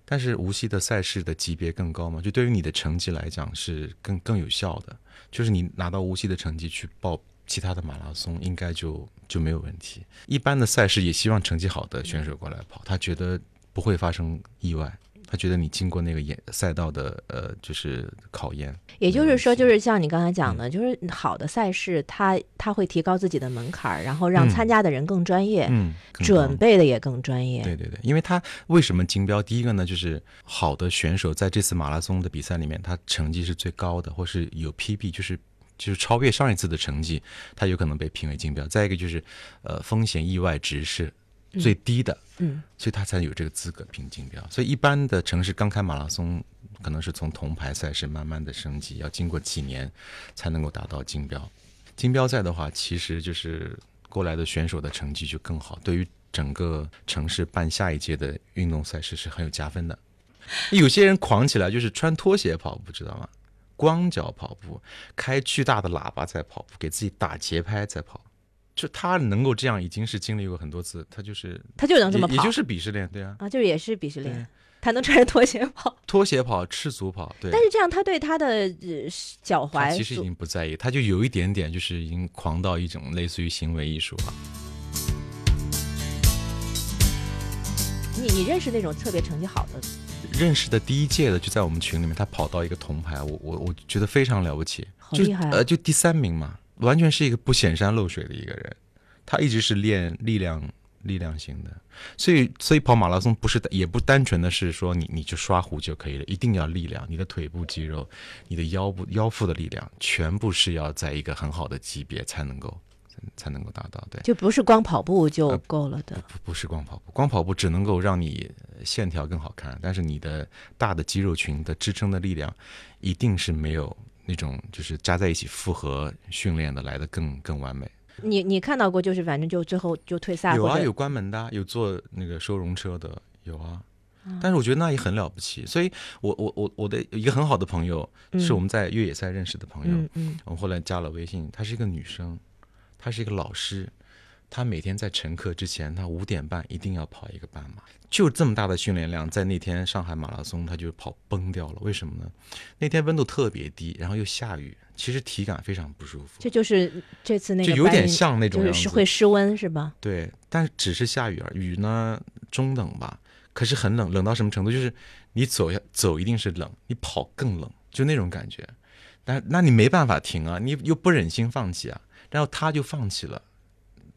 但是无锡的赛事的级别更高嘛，就对于你的成绩来讲是更更有效的。就是你拿到无锡的成绩去报其他的马拉松，应该就就没有问题。一般的赛事也希望成绩好的选手过来跑，他觉得不会发生意外。他觉得你经过那个演赛道的呃，就是考验，也就是说，就是像你刚才讲的，就是好的赛事，他他会提高自己的门槛，然后让参加的人更专业，嗯，准备的也更专业。对对对，因为他为什么金标？第一个呢，就是好的选手在这次马拉松的比赛里面，他成绩是最高的，或是有 PB，就是就是超越上一次的成绩，他有可能被评为金标。再一个就是，呃，风险意外值是最低的，嗯，所以他才有这个资格评竞标。所以一般的城市刚开马拉松，可能是从铜牌赛事慢慢的升级，要经过几年才能够达到竞标。竞标赛的话，其实就是过来的选手的成绩就更好，对于整个城市办下一届的运动赛事是很有加分的。<laughs> 有些人狂起来就是穿拖鞋跑步，知道吗？光脚跑步，开巨大的喇叭在跑步，给自己打节拍在跑。就他能够这样，已经是经历过很多次。他就是他就能这么跑，也就是鄙视链，对啊，啊，就是也是鄙视链。他能穿着拖鞋跑，<laughs> 拖鞋跑，赤足跑，对。但是这样，他对他的脚踝其实已经不在意，他就有一点点，就是已经狂到一种类似于行为艺术了。你你认识那种特别成绩好的？认识的第一届的就在我们群里面，他跑到一个铜牌，我我我觉得非常了不起，好厉害，呃，就第三名嘛，完全是一个不显山露水的一个人，他一直是练力量力量型的，所以所以跑马拉松不是也不单纯的是说你你就刷壶就可以了，一定要力量，你的腿部肌肉、你的腰部腰腹的力量，全部是要在一个很好的级别才能够。才能够达到，对，就不是光跑步就够了的，不不是光跑步，光跑步只能够让你线条更好看，但是你的大的肌肉群的支撑的力量，一定是没有那种就是加在一起复合训练的来的更更完美。你你看到过就是反正就最后就退赛，有啊，有关门的，有坐那个收容车的，有啊，但是我觉得那也很了不起，所以我我我我的一个很好的朋友是我们在越野赛认识的朋友，嗯，我后来加了微信，她是一个女生。她是一个老师，他每天在晨课之前，他五点半一定要跑一个半马，就这么大的训练量，在那天上海马拉松，他就跑崩掉了。为什么呢？那天温度特别低，然后又下雨，其实体感非常不舒服。这就是这次那个就有点像那种就是会失温是吧？对，但只是下雨啊，雨呢中等吧，可是很冷，冷到什么程度？就是你走下走一定是冷，你跑更冷，就那种感觉。但那你没办法停啊，你又不忍心放弃啊。然后他就放弃了，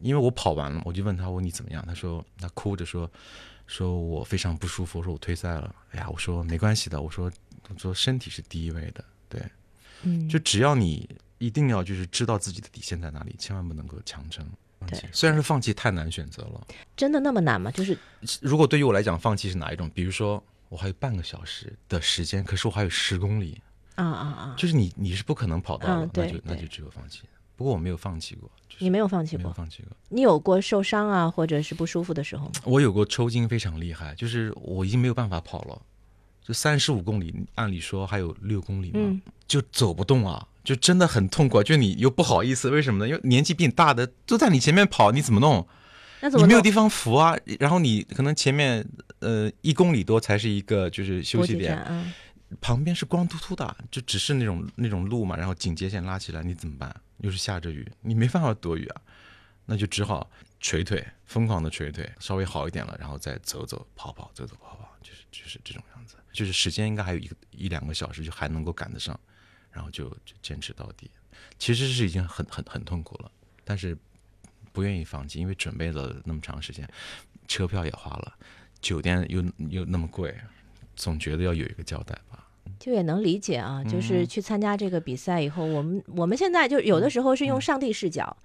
因为我跑完了，我就问他，我你怎么样？他说他哭着说，说我非常不舒服，我说我退赛了。哎呀，我说没关系的，我说我说身体是第一位的，对，嗯，就只要你一定要就是知道自己的底线在哪里，千万不能够强撑。对，虽然是放弃太难选择了，真的那么难吗？就是如果对于我来讲，放弃是哪一种？比如说我还有半个小时的时间，可是我还有十公里，啊啊啊，就是你你是不可能跑到了，那就那就只有放弃。不过我没有放弃过，你没有放弃过，放弃过。你有过受伤啊，或者是不舒服的时候吗？我有过抽筋，非常厉害，就是我已经没有办法跑了。就三十五公里，按理说还有六公里嘛，就走不动啊，就真的很痛苦。就你又不好意思，为什么呢？因为年纪比你大的都在你前面跑，你怎么弄？那怎么？你没有地方扶啊。然后你可能前面呃一公里多才是一个就是休息点，旁边是光秃秃的，就只是那种那种路嘛。然后警戒线拉起来，你怎么办？又是下着雨，你没办法躲雨啊，<laughs> 那就只好捶腿，疯狂的捶腿，稍微好一点了，然后再走走跑跑，走走跑跑，就是就是这种样子。就是时间应该还有一个一两个小时，就还能够赶得上，然后就就坚持到底。其实是已经很很很痛苦了，但是不愿意放弃，因为准备了那么长时间，车票也花了，酒店又又那么贵，总觉得要有一个交代吧。就也能理解啊，就是去参加这个比赛以后，我们我们现在就有的时候是用上帝视角，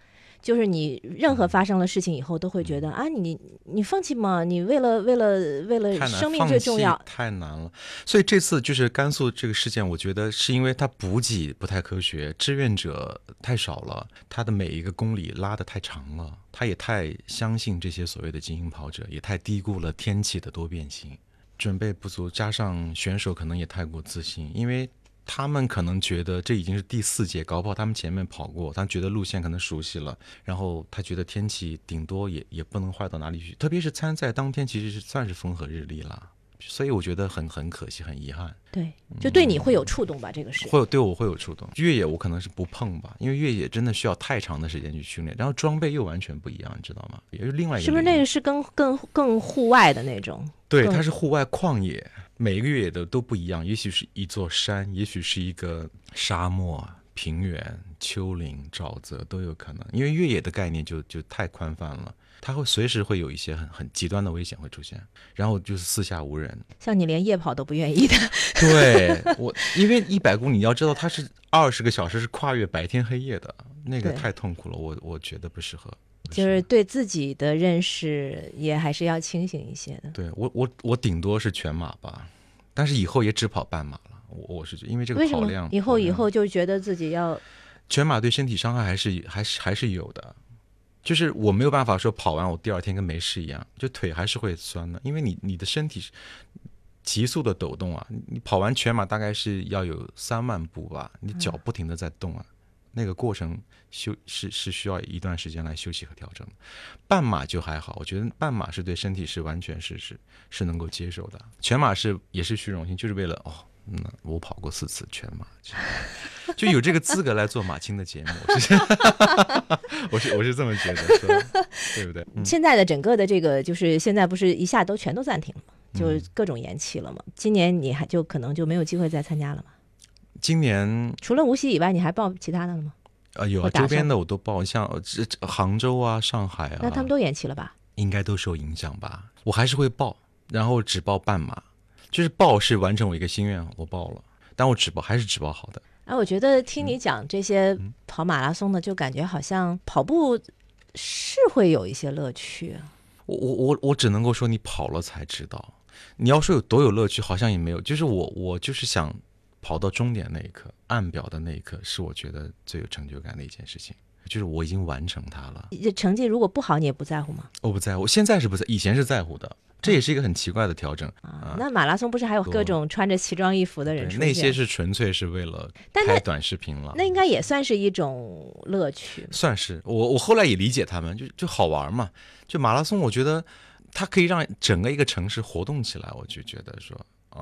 就是你任何发生了事情以后，都会觉得啊，你你放弃吗？你为了为了为了生命最重要，太难了。所以这次就是甘肃这个事件，我觉得是因为它补给不太科学，志愿者太少了，他的每一个公里拉的太长了，他也太相信这些所谓的精英跑者，也太低估了天气的多变性。准备不足，加上选手可能也太过自信，因为他们可能觉得这已经是第四届，搞不好他们前面跑过，他觉得路线可能熟悉了，然后他觉得天气顶多也也不能坏到哪里去，特别是参赛当天其实是算是风和日丽了。所以我觉得很很可惜，很遗憾。对，就对你会有触动吧？这个是会有对我会有触动。越野我可能是不碰吧，因为越野真的需要太长的时间去训练，然后装备又完全不一样，你知道吗？也是另外一个。是不是那个是更更更户外的那种？对，它是户外旷野，每一个越野的都不一样。也许是一座山，也许是一个沙漠、平原、丘陵、沼泽都有可能。因为越野的概念就就太宽泛了。它会随时会有一些很很极端的危险会出现，然后就是四下无人。像你连夜跑都不愿意的。<laughs> 对我，因为一百公里你要知道它是二十个小时是跨越白天黑夜的，那个太痛苦了，我我觉得不适合。就是对自己的认识也还是要清醒一些的。对我，我我顶多是全马吧，但是以后也只跑半马了。我我是觉因为这个跑量，以后以后就觉得自己要全马对身体伤害还是还是还是有的。就是我没有办法说跑完我第二天跟没事一样，就腿还是会酸的，因为你你的身体急速的抖动啊。你跑完全马大概是要有三万步吧，你脚不停的在动啊，那个过程休是是需要一段时间来休息和调整。半马就还好，我觉得半马是对身体是完全是是是能够接受的，全马是也是虚荣心，就是为了哦。嗯，我跑过四次全马，就有这个资格来做马青的节目，<laughs> 我是我是这么觉得，<laughs> 对不对？现在的整个的这个就是现在不是一下都全都暂停了，就各种延期了嘛。今年你还就可能就没有机会再参加了嘛？今年除了无锡以外，你还报其他的了吗？啊，有啊，周边的我都报，像这杭州啊、上海啊，那他们都延期了吧？应该都受影响吧？我还是会报，然后只报半马。就是报是完成我一个心愿，我报了，但我只报还是只报好的。哎，我觉得听你讲这些跑马拉松的，就感觉好像跑步是会有一些乐趣。我我我我只能够说你跑了才知道。你要说有多有乐趣，好像也没有。就是我我就是想跑到终点那一刻，按表的那一刻，是我觉得最有成就感的一件事情。就是我已经完成它了。成绩如果不好，你也不在乎吗？我不在乎，现在是不在，以前是在乎的。这也是一个很奇怪的调整啊！那马拉松不是还有各种穿着奇装异服的人出现？那些是纯粹是为了拍短视频了。那应该也算是一种乐趣。算是我，我后来也理解他们，就就好玩嘛。就马拉松，我觉得它可以让整个一个城市活动起来。我就觉得说。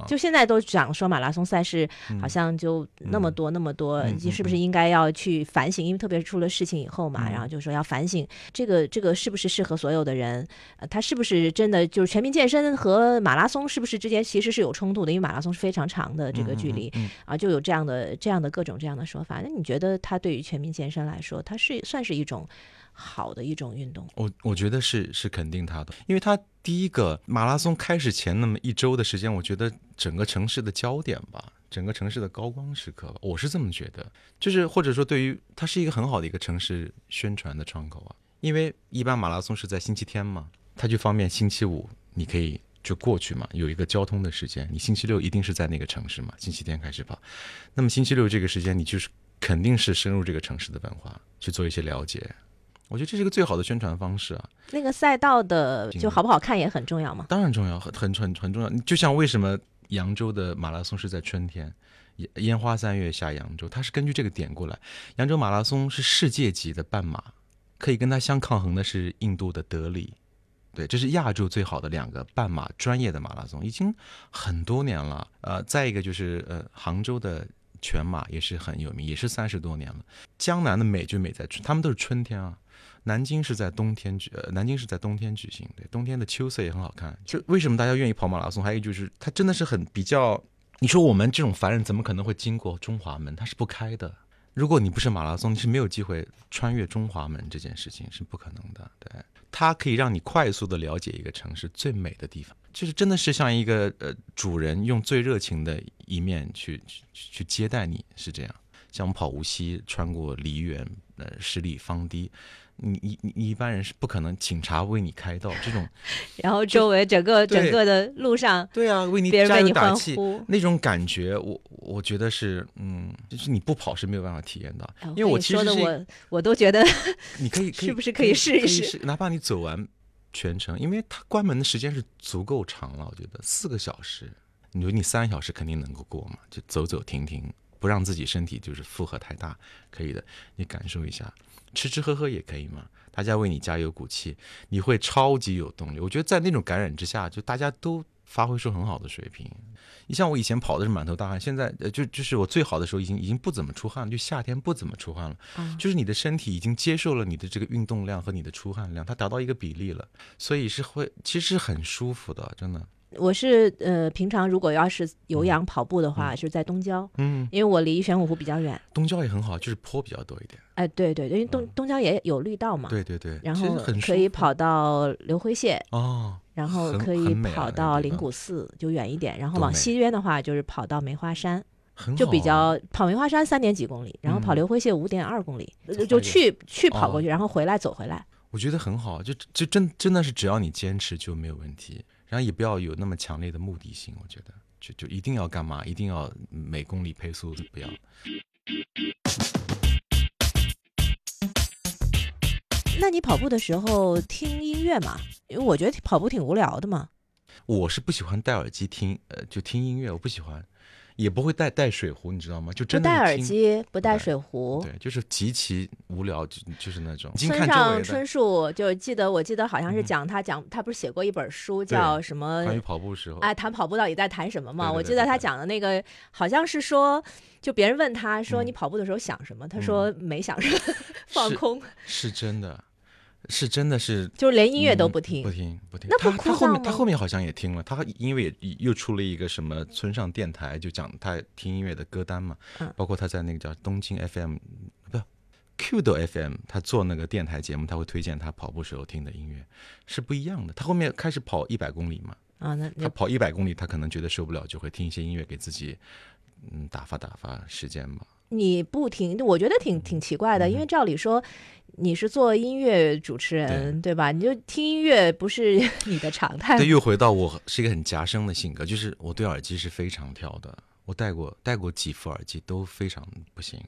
就现在都讲说马拉松赛事好像就那么多那么多，是不是应该要去反省？因为特别是出了事情以后嘛，然后就说要反省这个这个是不是适合所有的人？呃，他是不是真的就是全民健身和马拉松是不是之间其实是有冲突的？因为马拉松是非常长的这个距离啊，就有这样的这样的各种这样的说法。那你觉得它对于全民健身来说，它是算是一种？好的一种运动，我我觉得是是肯定它的，因为它第一个马拉松开始前那么一周的时间，我觉得整个城市的焦点吧，整个城市的高光时刻吧，我是这么觉得，就是或者说对于它是一个很好的一个城市宣传的窗口啊，因为一般马拉松是在星期天嘛，它就方便星期五你可以就过去嘛，有一个交通的时间，你星期六一定是在那个城市嘛，星期天开始跑，那么星期六这个时间你就是肯定是深入这个城市的文化去做一些了解。我觉得这是一个最好的宣传方式啊！那个赛道的就好不好看也很重要嘛。当然重要，很很很很重要。就像为什么扬州的马拉松是在春天，烟烟花三月下扬州，它是根据这个点过来。扬州马拉松是世界级的半马，可以跟它相抗衡的是印度的德里。对，这是亚洲最好的两个半马专业的马拉松，已经很多年了。呃，再一个就是呃，杭州的全马也是很有名，也是三十多年了。江南的美就美在春，他们都是春天啊。南京是在冬天举，呃，南京是在冬天举行，对，冬天的秋色也很好看。就为什么大家愿意跑马拉松？还有就是，它真的是很比较。你说我们这种凡人怎么可能会经过中华门？它是不开的。如果你不是马拉松，你是没有机会穿越中华门，这件事情是不可能的。对，它可以让你快速的了解一个城市最美的地方，就是真的是像一个呃主人用最热情的一面去去接待你，是这样。像我们跑无锡，穿过梨园，呃，十里芳堤。你你你你一般人是不可能警察为你开道这种，<laughs> 然后周围整个整个的路上，对啊，为你加油打气那种感觉，我我觉得是嗯，就是你不跑是没有办法体验到，因为我其实我我都觉得 <laughs> 你可以 <laughs> 是不是可以试一试，哪怕你走完全程，因为它关门的时间是足够长了，我觉得四个小时，你说你三小时肯定能够过嘛，就走走停停，不让自己身体就是负荷太大，可以的，你感受一下。吃吃喝喝也可以嘛，大家为你加油鼓气，你会超级有动力。我觉得在那种感染之下，就大家都发挥出很好的水平。你像我以前跑的是满头大汗，现在呃就就是我最好的时候已经已经不怎么出汗，就夏天不怎么出汗了。就是你的身体已经接受了你的这个运动量和你的出汗量，它达到一个比例了，所以是会其实很舒服的，真的。我是呃，平常如果要是有氧跑步的话，是在东郊，嗯，因为我离玄武湖比较远。东郊也很好，就是坡比较多一点。哎，对对，因为东东郊也有绿道嘛。对对对。然后可以跑到流辉县哦，然后可以跑到灵谷寺，就远一点。然后往西边的话，就是跑到梅花山，就比较跑梅花山三点几公里，然后跑流辉县五点二公里，就去去跑过去，然后回来走回来。我觉得很好，就就真真的是只要你坚持就没有问题，然后也不要有那么强烈的目的性，我觉得就就一定要干嘛，一定要每公里配速不要。那你跑步的时候听音乐吗？因为我觉得跑步挺无聊的嘛。我是不喜欢戴耳机听，呃，就听音乐，我不喜欢。也不会带带水壶，你知道吗？就真的不带耳机，不带水壶，对，就是极其无聊，就就是那种。村上春树就记得，我记得好像是讲他讲他不是写过一本书叫什么？关于跑步时候。哎，谈跑步到底在谈什么嘛？我记得他讲的那个好像是说，就别人问他说你跑步的时候想什么，他说没想什么，<laughs> 放空。是真的。是真的是，就是连音乐都不听，不听不听。那他他后面他后面好像也听了，他因为又出了一个什么村上电台，就讲他听音乐的歌单嘛，包括他在那个叫东京 FM 不 Q 的 FM，他做那个电台节目，他会推荐他跑步时候听的音乐是不一样的。他后面开始跑一百公里嘛，啊，那他跑一百公里，他可能觉得受不了，就会听一些音乐给自己嗯打发打发时间嘛。你不听，我觉得挺挺奇怪的，因为照理说。你是做音乐主持人对吧？你就听音乐不是 <laughs> 你的常态。对，又回到我是一个很夹生的性格，就是我对耳机是非常挑的。我戴过戴过几副耳机都非常不行。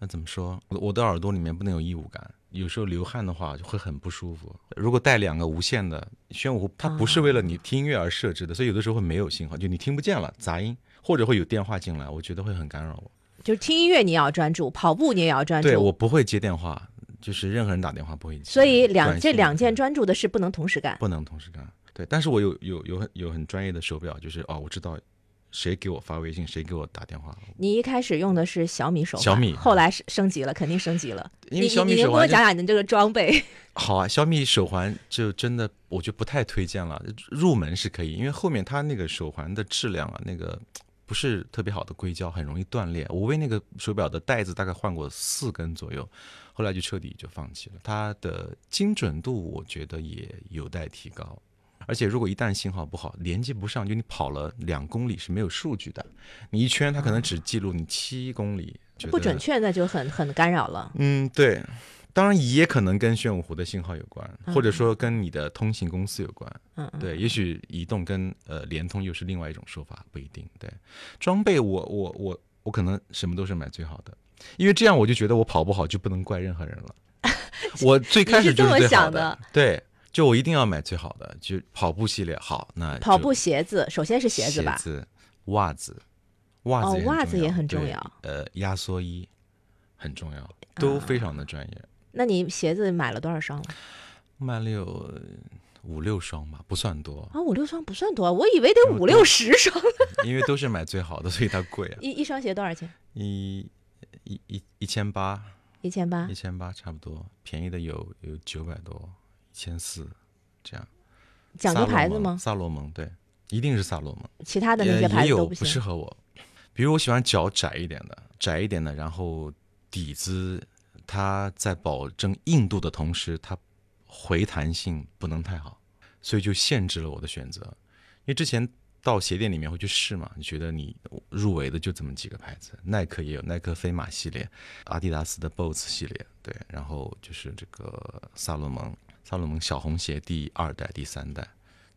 那怎么说？我的耳朵里面不能有异物感，有时候流汗的话就会很不舒服。如果带两个无线的宣武，它不是为了你听音乐而设置的，所以有的时候会没有信号，就你听不见了，杂音或者会有电话进来，我觉得会很干扰我。就是听音乐你也要专注，跑步你也要专注。对我不会接电话。就是任何人打电话不会接，所以两这两件专注的事不能同时干，不能同时干。对，但是我有有有很有很专业的手表，就是哦，我知道谁给我发微信，谁给我打电话。你一开始用的是小米手，小米，后来升升级了，肯定升级了。因为小米手环，你能给我讲讲你的这个装备？<laughs> 好啊，小米手环就真的我就不太推荐了，入门是可以，因为后面它那个手环的质量啊，那个。不是特别好的硅胶，很容易断裂。我为那个手表的带子大概换过四根左右，后来就彻底就放弃了。它的精准度我觉得也有待提高，而且如果一旦信号不好，连接不上，就你跑了两公里是没有数据的。你一圈它可能只记录你七公里，不准确，那就很很干扰了。嗯，对。当然也可能跟玄武湖的信号有关，或者说跟你的通信公司有关。嗯，对，也许移动跟呃联通又是另外一种说法，不一定。对，装备我我我我可能什么都是买最好的，因为这样我就觉得我跑不好就不能怪任何人了。<laughs> 我最开始就是想的，对，就我一定要买最好的，就跑步系列好。那跑步鞋子首先是鞋子吧，鞋子、袜子、袜子袜子也很重要。呃，压缩衣很重要，都非常的专业。那你鞋子买了多少双了？买了有五六双吧，不算多啊。五六双不算多，我以为得五六十双。<laughs> 因为都是买最好的，所以它贵啊。一一双鞋多少钱？一一一一千八。一千八。一千八差不多，便宜的有有九百多，一千四这样。讲究牌子吗？萨洛蒙，对，一定是萨洛蒙。其他的那些牌子都不适合我。比如我喜欢脚窄一点的，窄一点的，然后底子。它在保证硬度的同时，它回弹性不能太好，所以就限制了我的选择。因为之前到鞋店里面会去试嘛，你觉得你入围的就这么几个牌子，耐克也有耐克飞马系列，阿迪达斯的 BOSS 系列，对，然后就是这个萨洛蒙，萨洛蒙小红鞋第二代、第三代，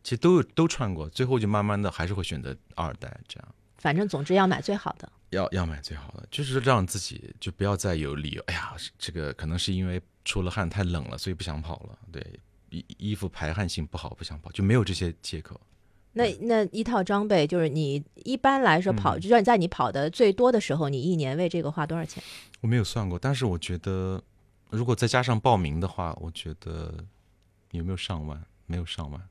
其实都有都穿过，最后就慢慢的还是会选择二代这样。反正总之要买最好的。要要买最好的，就是让自己就不要再有理由。哎呀，这个可能是因为出了汗太冷了，所以不想跑了。对，衣衣服排汗性不好，不想跑，就没有这些借口。那那一套装备，就是你一般来说跑，就算在你跑的最多的时候，你一年为这个花多少钱？我没有算过，但是我觉得如果再加上报名的话，我觉得有没有上万？没有上万，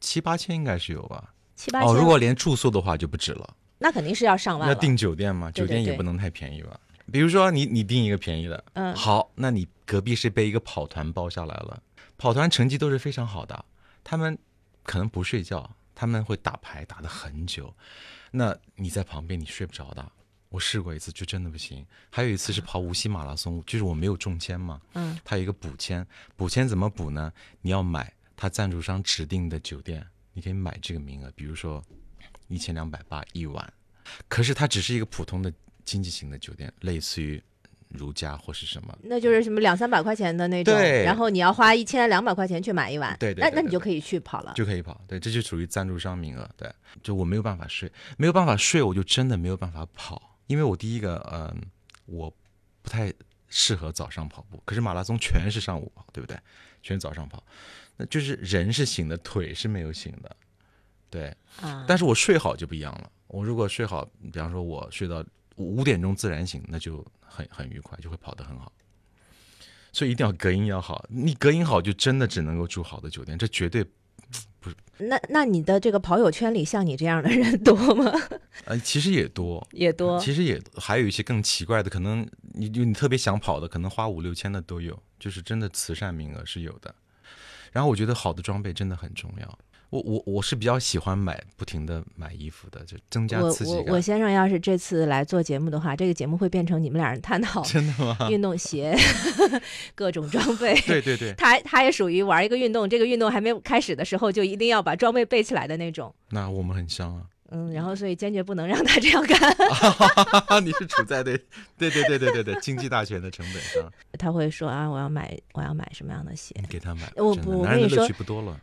七八千应该是有吧？七八千。哦，如果连住宿的话就不止了。那肯定是要上万。要订酒店嘛？酒店也不能太便宜吧。比如说你你订一个便宜的，嗯，好，那你隔壁是被一个跑团包下来了，跑团成绩都是非常好的，他们可能不睡觉，他们会打牌打的很久，那你在旁边你睡不着的。我试过一次就真的不行。还有一次是跑无锡马拉松，就是我没有中签嘛，嗯，他有一个补签，补签怎么补呢？你要买他赞助商指定的酒店，你可以买这个名额，比如说。一千两百八一晚，可是它只是一个普通的经济型的酒店，类似于如家或是什么，那就是什么两三百块钱的那种，对然后你要花一千两百块钱去买一晚，对对对对那那你就可以去跑了。就可以跑。对，这就属于赞助商名额。对，就我没有办法睡，没有办法睡，我就真的没有办法跑，因为我第一个，嗯，我不太适合早上跑步，可是马拉松全是上午跑，对不对？全是早上跑，那就是人是醒的，腿是没有醒的。对，啊，但是我睡好就不一样了。我如果睡好，比方说我睡到五点钟自然醒，那就很很愉快，就会跑得很好。所以一定要隔音要好，你隔音好就真的只能够住好的酒店，这绝对不是那那你的这个跑友圈里像你这样的人多吗？<laughs> 呃其实也多，也多。其实也还有一些更奇怪的，可能你就你特别想跑的，可能花五六千的都有，就是真的慈善名额是有的。然后我觉得好的装备真的很重要。我我我是比较喜欢买不停的买衣服的，就增加我刺激感。我我先生要是这次来做节目的话，这个节目会变成你们俩人探讨 <laughs> 真的吗？运动鞋、<laughs> 各种装备。对对对，<laughs> 他他也属于玩一个运动，这个运动还没有开始的时候就一定要把装备备起来的那种。那我们很像啊。嗯，然后所以坚决不能让他这样干。你是处在对对对对对对对经济大权的成本上，他会说啊，我要买我要买什么样的鞋？你给他买，我不我跟你说趣不多了。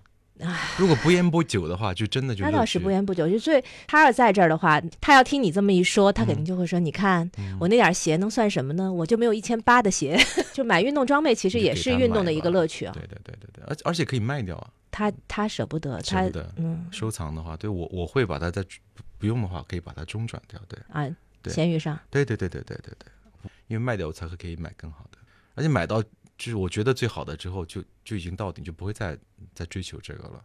如果不烟不酒的话，就真的就他倒是不言不久，就所以他要在这儿的话，他要听你这么一说，他肯定嗯就会说：“你看我那点儿鞋能算什么呢？我就没有一千八的鞋。<laughs> ”就买运动装备其实也是运动的一个乐趣啊。对对对对对，而而且可以卖掉啊。他他舍不得，他舍不得。嗯。收藏的话，对我我会把它在不不用的话，可以把它中转掉。对。啊，对。闲鱼上。对对对对对对对，因为卖掉我才会可以买更好的，而且买到就是我觉得最好的之后就就已经到顶，就不会再再追求这个了。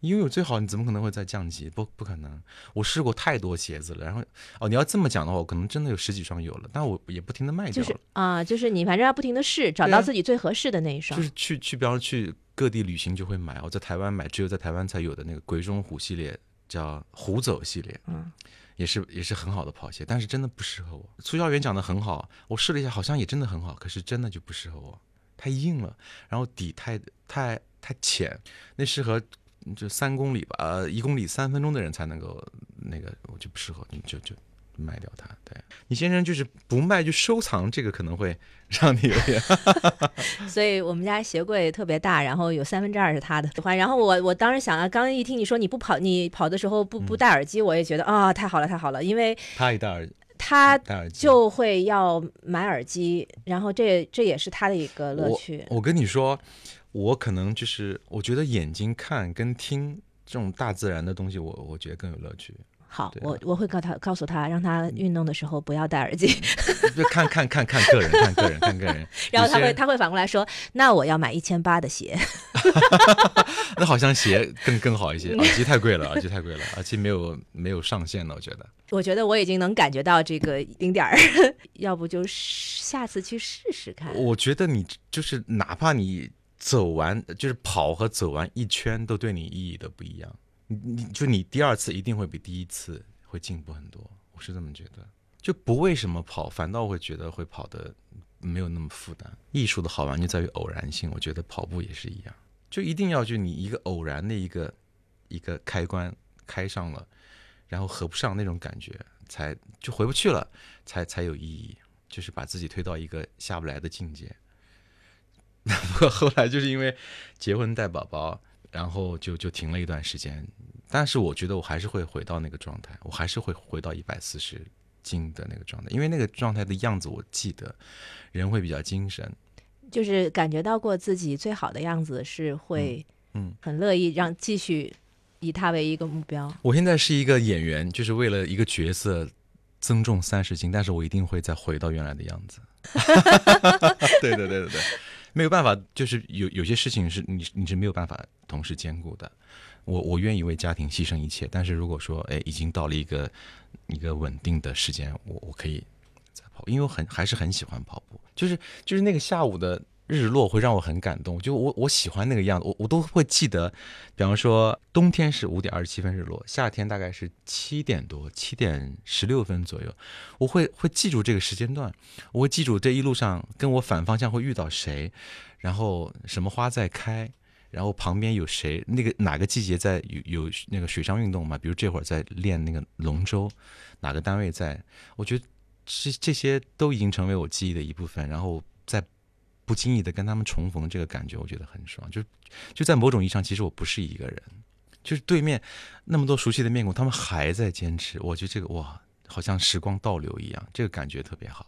因为有最好，你怎么可能会再降级？不，不可能。我试过太多鞋子了，然后哦，你要这么讲的话，我可能真的有十几双有了，但我也不停的卖掉了。就是啊，就是你反正要不停的试，找到自己最合适的那一双就。是去去，比方说去各地旅行就会买。我在台湾买，只有在台湾才有的那个鬼冢虎系列，叫虎走系列，嗯，也是也是很好的跑鞋，但是真的不适合我。促销员讲的很好，我试了一下，好像也真的很好，可是真的就不适合我，太硬了，然后底太太太浅，那适合就三公里吧，呃，一公里三分钟的人才能够那个，我就不适合，你就就。卖掉它，对你先生就是不卖就收藏，这个可能会让你有点 <laughs> 所以我们家鞋柜特别大，然后有三分之二是他的喜欢。然后我我当时想啊，刚一听你说你不跑，你跑的时候不不戴耳机，我也觉得啊、太好了太好了，因为他一戴耳他就会要买耳机，然后这这也是他的一个乐趣。我跟你说，我可能就是我觉得眼睛看跟听这种大自然的东西我，我觉得更有乐趣。好，啊我我会告他告诉他，让他运动的时候不要戴耳机，就看看看看个人，看个人，看个人。<laughs> 然后他会他会反过来说，那我要买一千八的鞋。<laughs> <laughs> 那好像鞋更更好一些，耳机太贵了，耳机太贵了，耳机没有没有上限了，我觉得。我觉得我已经能感觉到这个零点儿，要不就下次去试试看。我觉得你就是哪怕你走完，就是跑和走完一圈，都对你意义都不一样。你你就你第二次一定会比第一次会进步很多，我是这么觉得。就不为什么跑，反倒会觉得会跑的没有那么负担。艺术的好玩就在于偶然性，我觉得跑步也是一样，就一定要就你一个偶然的一个一个开关开上了，然后合不上那种感觉，才就回不去了，才才有意义。就是把自己推到一个下不来的境界。<laughs> 不过后来就是因为结婚带宝宝，然后就就停了一段时间。但是我觉得我还是会回到那个状态，我还是会回到一百四十斤的那个状态，因为那个状态的样子我记得，人会比较精神。就是感觉到过自己最好的样子，是会嗯嗯很乐意让继续以它为一个目标。我现在是一个演员，就是为了一个角色增重三十斤，但是我一定会再回到原来的样子。<laughs> 对对对对对，没有办法，就是有有些事情是你你是没有办法同时兼顾的。我我愿意为家庭牺牲一切，但是如果说哎已经到了一个一个稳定的时间，我我可以再跑，因为我很还是很喜欢跑步，就是就是那个下午的日落会让我很感动，就我我喜欢那个样子，我我都会记得，比方说冬天是五点二十七分日落，夏天大概是七点多七点十六分左右，我会会记住这个时间段，我会记住这一路上跟我反方向会遇到谁，然后什么花在开。然后旁边有谁？那个哪个季节在有有那个水上运动嘛？比如这会儿在练那个龙舟，哪个单位在？我觉得这这些都已经成为我记忆的一部分，然后在不经意的跟他们重逢，这个感觉我觉得很爽。就就在某种意义上，其实我不是一个人，就是对面那么多熟悉的面孔，他们还在坚持。我觉得这个哇，好像时光倒流一样，这个感觉特别好。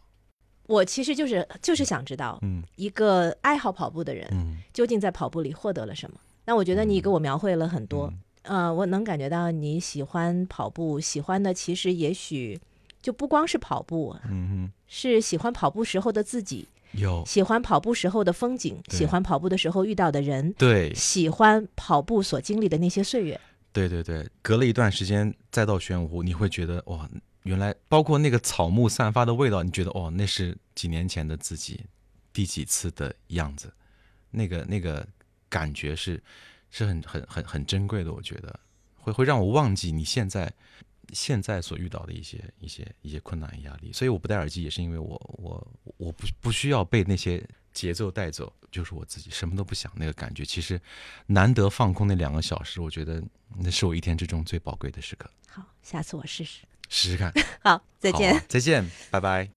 我其实就是就是想知道，嗯，一个爱好跑步的人，嗯，究竟在跑步里获得了什么？那我觉得你给我描绘了很多，呃，我能感觉到你喜欢跑步，喜欢的其实也许就不光是跑步，嗯哼，是喜欢跑步时候的自己，有。喜欢跑步时候的风景，喜欢跑步的时候遇到的人，对，喜欢跑步所经历的那些岁月，对对对，隔了一段时间再到玄武湖，你会觉得哇。原来包括那个草木散发的味道，你觉得哦，那是几年前的自己，第几次的样子，那个那个感觉是是很很很很珍贵的。我觉得。会会让我忘记你现在现在所遇到的一些一些一些困难压力。所以我不戴耳机也是因为我我我不不需要被那些节奏带走，就是我自己什么都不想。那个感觉其实难得放空那两个小时，我觉得那是我一天之中最宝贵的时刻。好，下次我试试。试试看，<laughs> 好，再见，再见，拜拜。